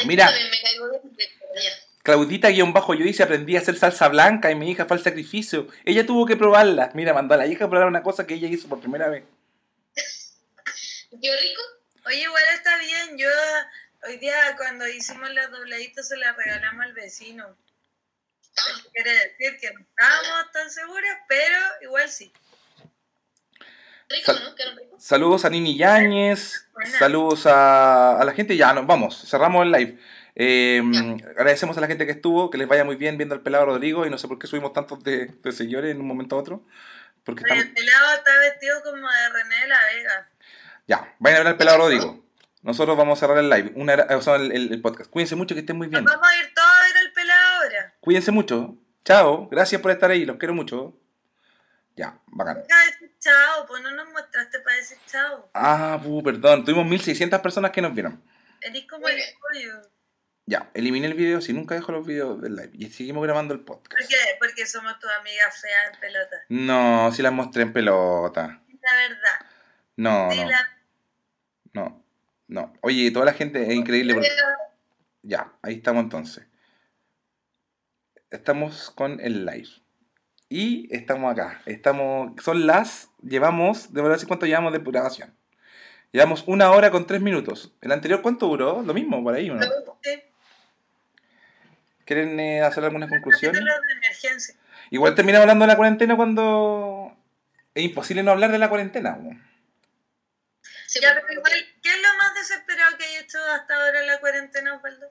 Mira. me caigo bien. Claudita-yo dice aprendí a hacer salsa blanca y mi hija fue al sacrificio. Ella tuvo que probarla. Mira, mandó a la hija a probar una cosa que ella hizo por primera vez. [laughs] ¿Qué rico? Oye, igual está bien. Yo hoy día cuando hicimos las dobladitas se las regalamos al vecino. Eso quiere decir que no estábamos tan seguras, pero igual sí. rico, Sal- ¿no? Rico. Saludos a Nini Yáñez. Saludos a, a la gente. Ya, nos vamos. Cerramos el live. Eh, agradecemos a la gente que estuvo. Que les vaya muy bien viendo al pelado Rodrigo. Y no sé por qué subimos tantos de, de señores en un momento a otro. Porque Oye, están... el pelado está vestido como de René de la Vega. Ya, vayan a ver al pelado Rodrigo. Nosotros vamos a cerrar el live. Una, o sea, el, el- podcast. Cuídense mucho, que estén muy bien. Nos vamos a ir todos a ver al pelado ahora. Cuídense mucho. Chao. Gracias por estar ahí. Los quiero mucho. Ya, bacán. Chao, pues no nos mostraste para decir chao. Ah, pu, perdón. Tuvimos 1600 personas que nos vieron. Eres como el pollo. Ya, eliminé el video. Si nunca dejo los videos del live. Y seguimos grabando el podcast. ¿Por qué? Porque somos tus amigas feas en pelota. No, si las mostré en pelota. La verdad. No, no, la- no, no. Oye, toda la gente es increíble. porque- Ya, ahí estamos entonces. Estamos con el live. Y estamos acá. Estamos. Son las. Llevamos. De verdad, ¿cuánto llevamos de grabación? Llevamos una hora con tres minutos. ¿El anterior cuánto duró? Lo mismo, por ahí, ¿o ¿no? Sí, ¿Quieren eh, hacer algunas conclusiones? de emergencia. Igual terminamos hablando de la cuarentena cuando. Es imposible no hablar de la cuarentena. ¿no? Sí, Ya, pero igual, ¿qué es lo más desesperado que hay hecho hasta ahora en la cuarentena, Osvaldo?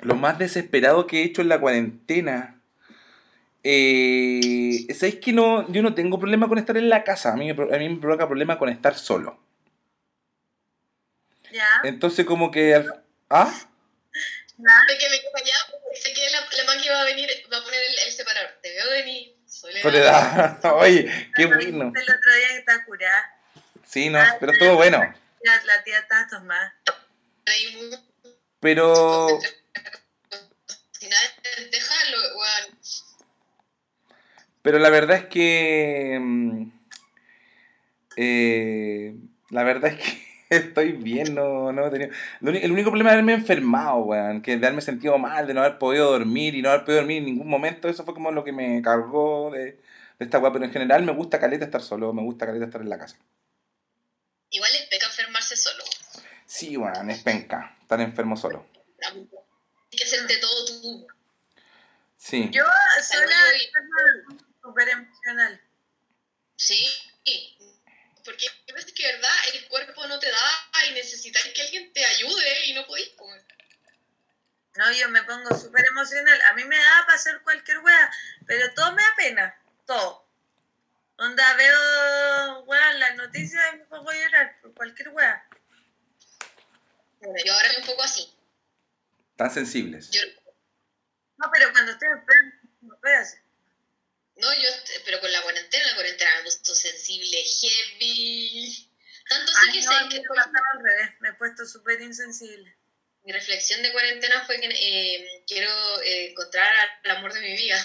Lo más desesperado que he hecho en la cuarentena. Eh, ¿Sabéis que no, yo no tengo problema con estar en la casa? A mí, me, a mí me provoca problema con estar solo. Ya, Entonces, como que. al- ¿Ah? Sé que me quedo allá, porque sé que la, la máquina va a venir, va a poner el, el separador. Te veo venir, soledad. Soledad. [laughs] Oye, qué bueno. El otro día que está curada. Sí, no, pero estuvo bueno. La, la tía está tomada. Pero. Si nada de lentejas, lo, weón, Pero la verdad es que. mm, eh, la verdad es que [laughs] estoy bien, no, no he tenido. El único problema es haberme enfermado, weón. Que de haberme sentido mal, de no haber podido dormir y no haber podido dormir en ningún momento. Eso fue como lo que me cargó de, de esta weá. Pero en general me gusta caleta estar solo, me gusta caleta estar en la casa. Igual es peca enfermarse solo. Sí, weón, es penca. Estar enfermo solo. Hay que hacerte todo tú. Sí. Yo sola súper emocional. Sí. Porque hay veces que, ¿verdad? El cuerpo no te da y necesitas que alguien te ayude y no podéis. pues. No, yo me pongo súper emocional. A mí me da para hacer cualquier wea, pero todo me da pena. Todo. Onda, veo, weón, las noticias y me pongo a llorar por cualquier wea. Bueno, yo ahora soy un poco así. Tan sensibles. Yo, No, pero cuando estoy enfermo, no puedo hacer. No, yo, pero con la cuarentena, la cuarentena me puso sensible, heavy. Tanto sí Ay, que no, sé que me pasaba al revés. Me he puesto súper insensible. mi reflexión de cuarentena fue que eh, quiero eh, encontrar al amor de mi vida.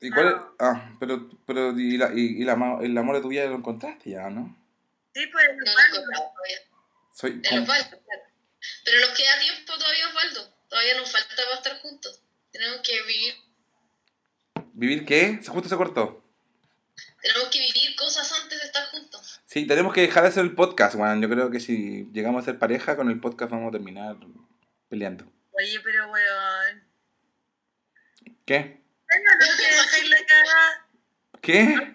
¿Y cuál es? Ah, pero, pero y, la, y, y la el amor de tu vida lo encontraste ya, ¿no? Sí, pues, No lo he bueno, encontrado todavía. Soy Osvaldo, claro. Pero nos queda tiempo todavía, Osvaldo. Todavía nos falta para estar juntos. Tenemos que vivir, ¿Vivir qué? Se justo se cortó. tenemos que vivir cosas antes de estar juntos. Sí, tenemos que dejar de hacer el podcast, weón. Yo creo que si llegamos a ser pareja, con el podcast vamos a terminar peleando. Oye, pero weón. ¿Qué? Bueno, no que dejáis la cagada. ¿Qué?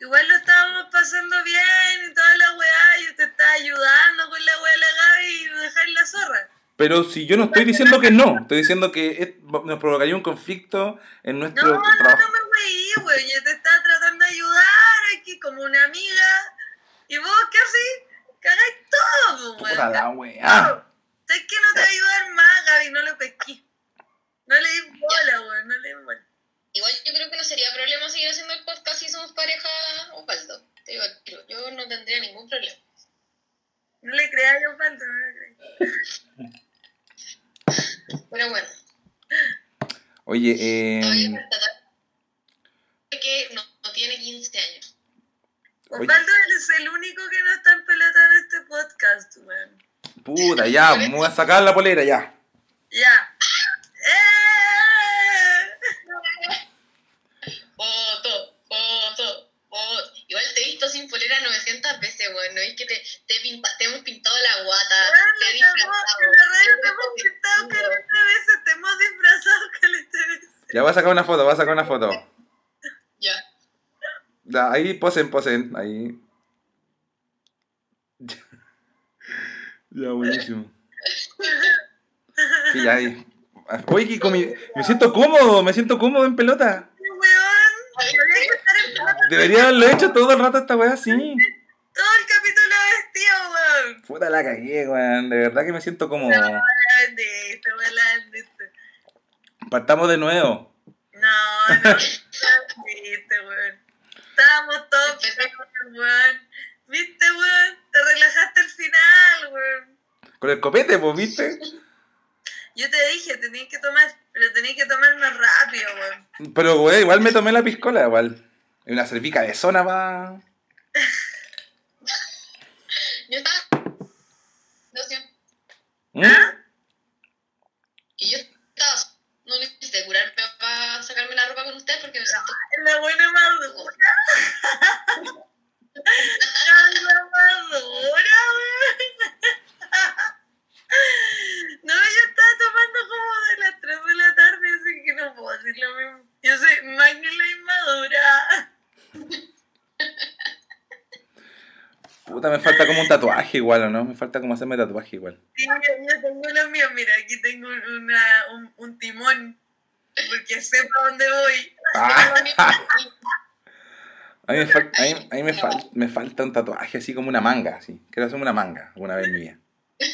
Igual lo estábamos pasando bien y toda la weá, y te está ayudando con la weá de la Gaby y dejáis la zorra. Pero si yo no estoy diciendo que no, estoy diciendo que es- nos provocaría un conflicto en No, nuestro no, trabajo. no me weí, weón. Yo te estaba tratando de ayudar aquí como una amiga. Y vos, ¿qué así? Cagáis todo, po, Puta weón. la weá. ¿Sabes que no te va a ayudar más, Gaby? No lo pesqué. No le di bola, weón. No le di bola. Igual yo creo que no sería problema seguir haciendo el podcast si somos pareja, Osvaldo. Te digo, yo no tendría ningún problema. No le creas yo falta, no le creas. [laughs] Pero bueno, Oye, eh, falta todavía que no, no tiene 15 años. Oye. Osvaldo es el único que no está en pelota en este podcast, weón. puta, ya, [laughs] voy a sacar la polera, ya. Ya. ¡Eh! [laughs] Foto, foto, foto. Igual te he visto sin polera 900 veces, weón. No es que te, te, pinta- te hemos pintado la guata. Te he disfrazado, En la radio te te hemos hemos pintado vestido. caleta veces, te hemos disfrazado [laughs] caleta veces. Ya voy a sacar una foto, voy a sacar una foto. Ya. Ya, ahí posen, posen, ahí. Ya, buenísimo. Sí, ya ahí. Oye, que con mi- me siento cómodo, me siento cómodo en pelota. Weón, Debería haberlo hecho todo el rato esta weá así. todo el capítulo vestido, weón. Puta la cagué, weón. De verdad que me siento la vendiste. Partamos de nuevo. No, no, la vendiste, weón. Estábamos todos weón. ¿Viste, weón? Te relajaste al final, weón. Con el copete, pues, ¿viste? Yo te dije, tenías que tomar, pero tenías que tomar más rápido, weón. Pero, weón, igual me tomé la piscola, igual. Una cervica de zona va. Yo estaba. Lo siento. ¿Mm? Y yo estaba. No necesité curarme para sacarme la ropa con ustedes porque me siento. La buena madura. La madura. No, yo estaba tomando como de las 3 de la tarde, así que no puedo decir lo mismo. Yo soy Magna inmadura. Puta, me falta como un tatuaje igual, ¿o no? Me falta como hacerme tatuaje igual. Sí, yo, tengo lo mío. Mira, aquí tengo un- una, un, un timón. Porque sé para dónde voy. Ah, [laughs] a mí, me, fal- a mí- a mí me, fal- me falta un tatuaje así como una manga, así. Quiero hacerme una manga alguna vez en mi vida. [laughs]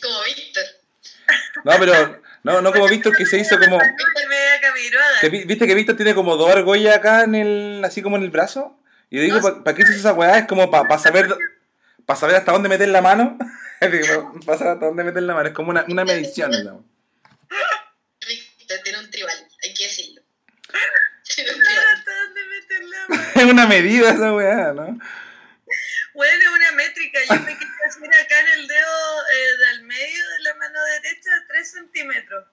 Como Víctor. No, pero, no, no como Víctor que se hizo como... [laughs] ¿Viste que Víctor tiene como dos argollas acá en el, así como en el brazo? Y yo digo, ¿para qué hizo esa weá? Es como para saber, para saber hasta dónde meter la mano. [laughs] para saber hasta dónde meter la mano. Es como una, una medición, digamos. Víctor tiene un tribal. Hay que decirlo. Pero Claro, claro, ¿hasta dónde meten la mano? [laughs] Es una medida esa weá, ¿no? Bueno, es una métrica. Yo me quise hacer acá en el dedo eh, del medio de la mano derecha 3 centímetros.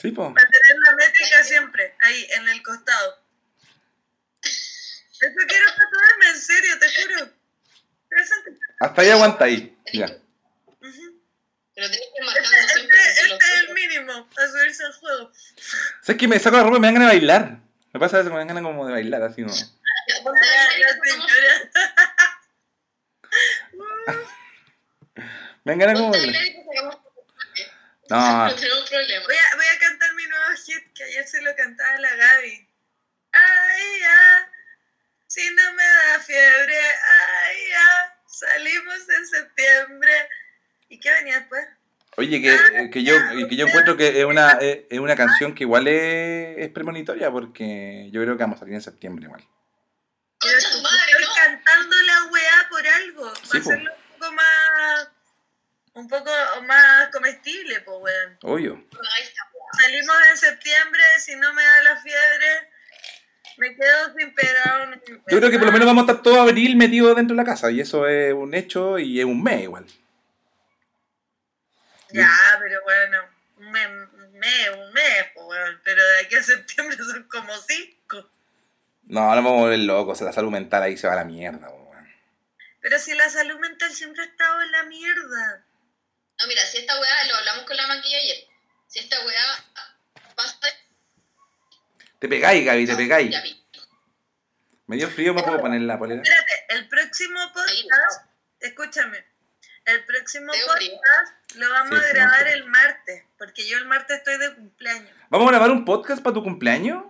Sí, po. Para tener la métrica siempre, ahí, en el costado. Eso quiero tatuarme, en serio, te juro. 3 centímetros. Hasta ahí aguanta ahí. Ya. Pero tenés que ir Este, siempre. este- este es el mínimo para subirse al juego. ¿Sabes que me saco la ropa y me dan ganas de bailar? Me pasa eso, me dan ganas como de bailar, así como... Señora. [laughs] Me dan ganas como de bailar. bailar y te sacamos fotos. No, [laughs] No tenemos problema. Voy a, voy a cantar mi nuevo hit que ayer se lo cantaba la Gaby. Ay, ya, si no me da fiebre, ay, ya, salimos en septiembre. ¿Y qué venía después? Oye, que, eh, que yo, que yo encuentro que es una, es, es una canción que igual es, es premonitoria porque yo creo que vamos a salir en septiembre igual. Pero madre, estoy no. cantando la weá por algo. Sí. Un poco más comestible, pues, weón. Obvio. Salimos en septiembre, si no me da la fiebre, me quedo sin me Yo creo que por lo menos vamos a estar todo abril metidos dentro de la casa y eso es un hecho y es un mes igual. Ya, pero bueno, un mes, un mes, un mes, pues, weón. Pero de aquí a septiembre son como cinco. No, no vamos a volver locos, la salud mental ahí se va a la mierda. weón. Pero si la salud mental siempre ha estado en la mierda. No, mira, si esta weá, lo hablamos con la maquilla ayer. Si esta weá pasa. Te pegáis, Gaby, te pegáis. Me dio frío, me puedo poner la polera. Espérate, el próximo podcast, escúchame, el próximo podcast lo vamos Sí, a grabar no. el martes, porque yo el martes estoy de cumpleaños. ¿Vamos a grabar un podcast para tu cumpleaños?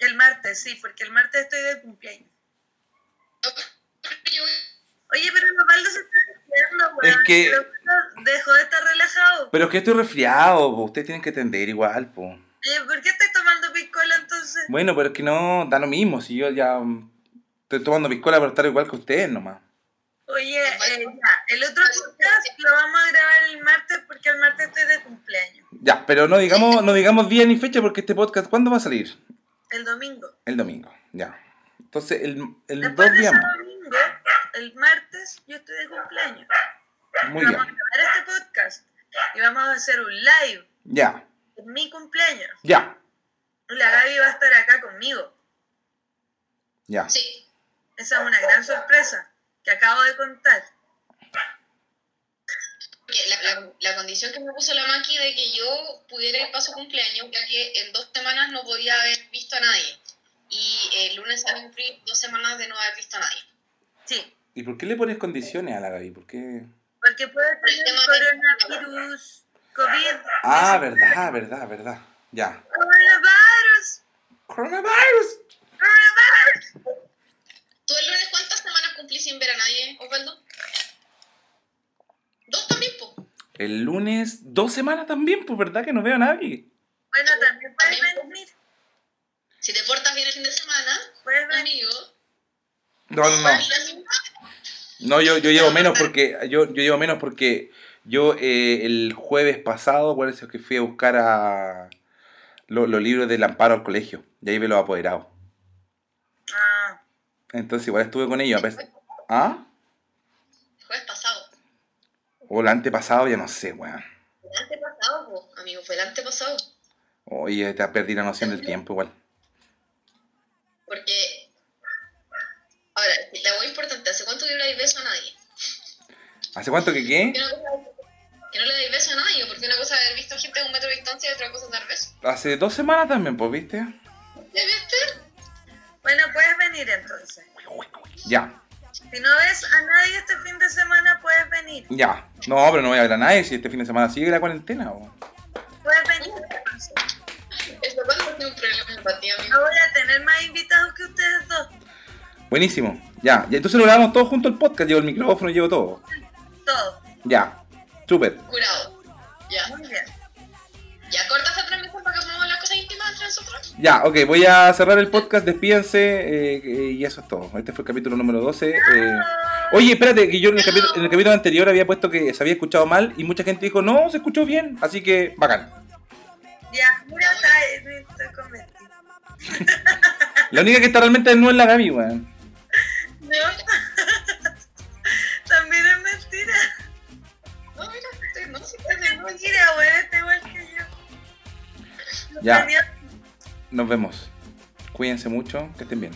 El martes, sí, porque el martes estoy de cumpleaños. Oye, pero Leopoldo se está diciendo, weón. Es que- dejó de estar relajado. Pero es que estoy resfriado, po. ustedes tienen que entender igual, po. Oye, ¿por qué estoy tomando piscola entonces? Bueno, pero es que no da lo mismo, si yo ya mm, estoy tomando piscola para estar igual que ustedes nomás. Oye, eh, ya, el otro podcast lo vamos a grabar el martes porque el martes estoy de cumpleaños. Ya, pero no digamos, no digamos día ni fecha porque este podcast, ¿cuándo va a salir? El domingo. El domingo, ya. Entonces, el, el Después dos días más. El martes, yo estoy de cumpleaños. Muy vamos bien. a grabar este podcast y vamos a hacer un live Ya, en mi cumpleaños. ya, La Gaby va a estar acá conmigo. ya. Sí. Esa es una gran sorpresa que acabo de contar. La, la, la condición que me puso la Maki de que yo pudiera ir para su cumpleaños, ya que en dos semanas no podía haber visto a nadie. Y el lunes a cumplir dos semanas de no haber visto a nadie. Sí, ¿Y por qué le pones condiciones a la Gaby? ¿Por qué? porque puede tener coronavirus, COVID. Ah, verdad, verdad, verdad. Ya. Coronavirus. Coronavirus. Coronavirus. ¿Tú el lunes cuántas semanas cumplí sin ver a nadie, Osvaldo? Dos también, po. El lunes, dos semanas también, pues verdad que no veo a nadie. Bueno, también puedes venir. Si te portas bien el fin de semana, Puedes venir. amigo, No, no, no. No, yo, yo llevo menos porque yo, yo llevo menos porque yo eh, el jueves pasado, por eso que fui a buscar a lo- los libros del amparo al colegio. Y ahí ve los apoderados. Ah, Entonces igual estuve con ellos. a pesar- ¿Ah? el jueves pasado. O el antepasado, ya no sé, weón. El antepasado, amigo, fue el antepasado. Oye, te perdí la noción del tiempo igual. Porque, ahora, la hueá importante, ¿hace cuánto que no le dais beso a nadie? ¿Hace cuánto que qué? Que, no le dais beso a nadie, porque una cosa es haber visto gente a un metro de distancia y otra cosa es dar beso. Hace dos semanas también, pues, ¿viste? ¿Ya viste? bueno, puedes venir entonces. Ya, Si no ves a nadie este fin de semana, puedes venir. ya. No, pero no voy a ver a nadie si este fin de semana sigue la cuarentena. weón. Puedes venir entonces. Eso un problema para ti, amigo. No voy a tener más invitados que ustedes dos. Buenísimo. Ya, y entonces lo grabamos todos juntos el podcast. Llevo el micrófono, llevo todo. Todos. Ya, súper. Curado. Ya. Muy bien. Ya, corta esa transmisión para que hagamos las cosas íntimas entre nosotros. Ya, ok, voy a cerrar el podcast, despídense eh, eh, y eso es todo. Este fue el capítulo número 12. eh. Oye, espérate, que yo en el, capítulo, en el capítulo anterior había puesto que se había escuchado mal y mucha gente dijo, no, se escuchó bien, así que bacán. Ya, mira, está, eh, mentira. La única que está realmente desnuda es la Gaby, weón. [laughs] También es mentira. No, mira, estoy- no, sí, Es mentira, weón, está igual que yo. Ya. Tenía- Nos vemos. Cuídense mucho, que estén bien.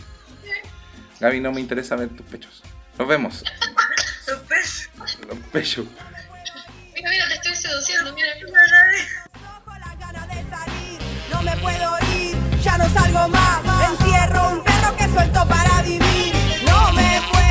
Gaby, no me interesa ver tus pechos. Nos vemos. su peso. Los pechos. Mira, mira, te estoy seduciendo, mira, no me puedo ir, ya no salgo más. Encierro un perro que suelto me.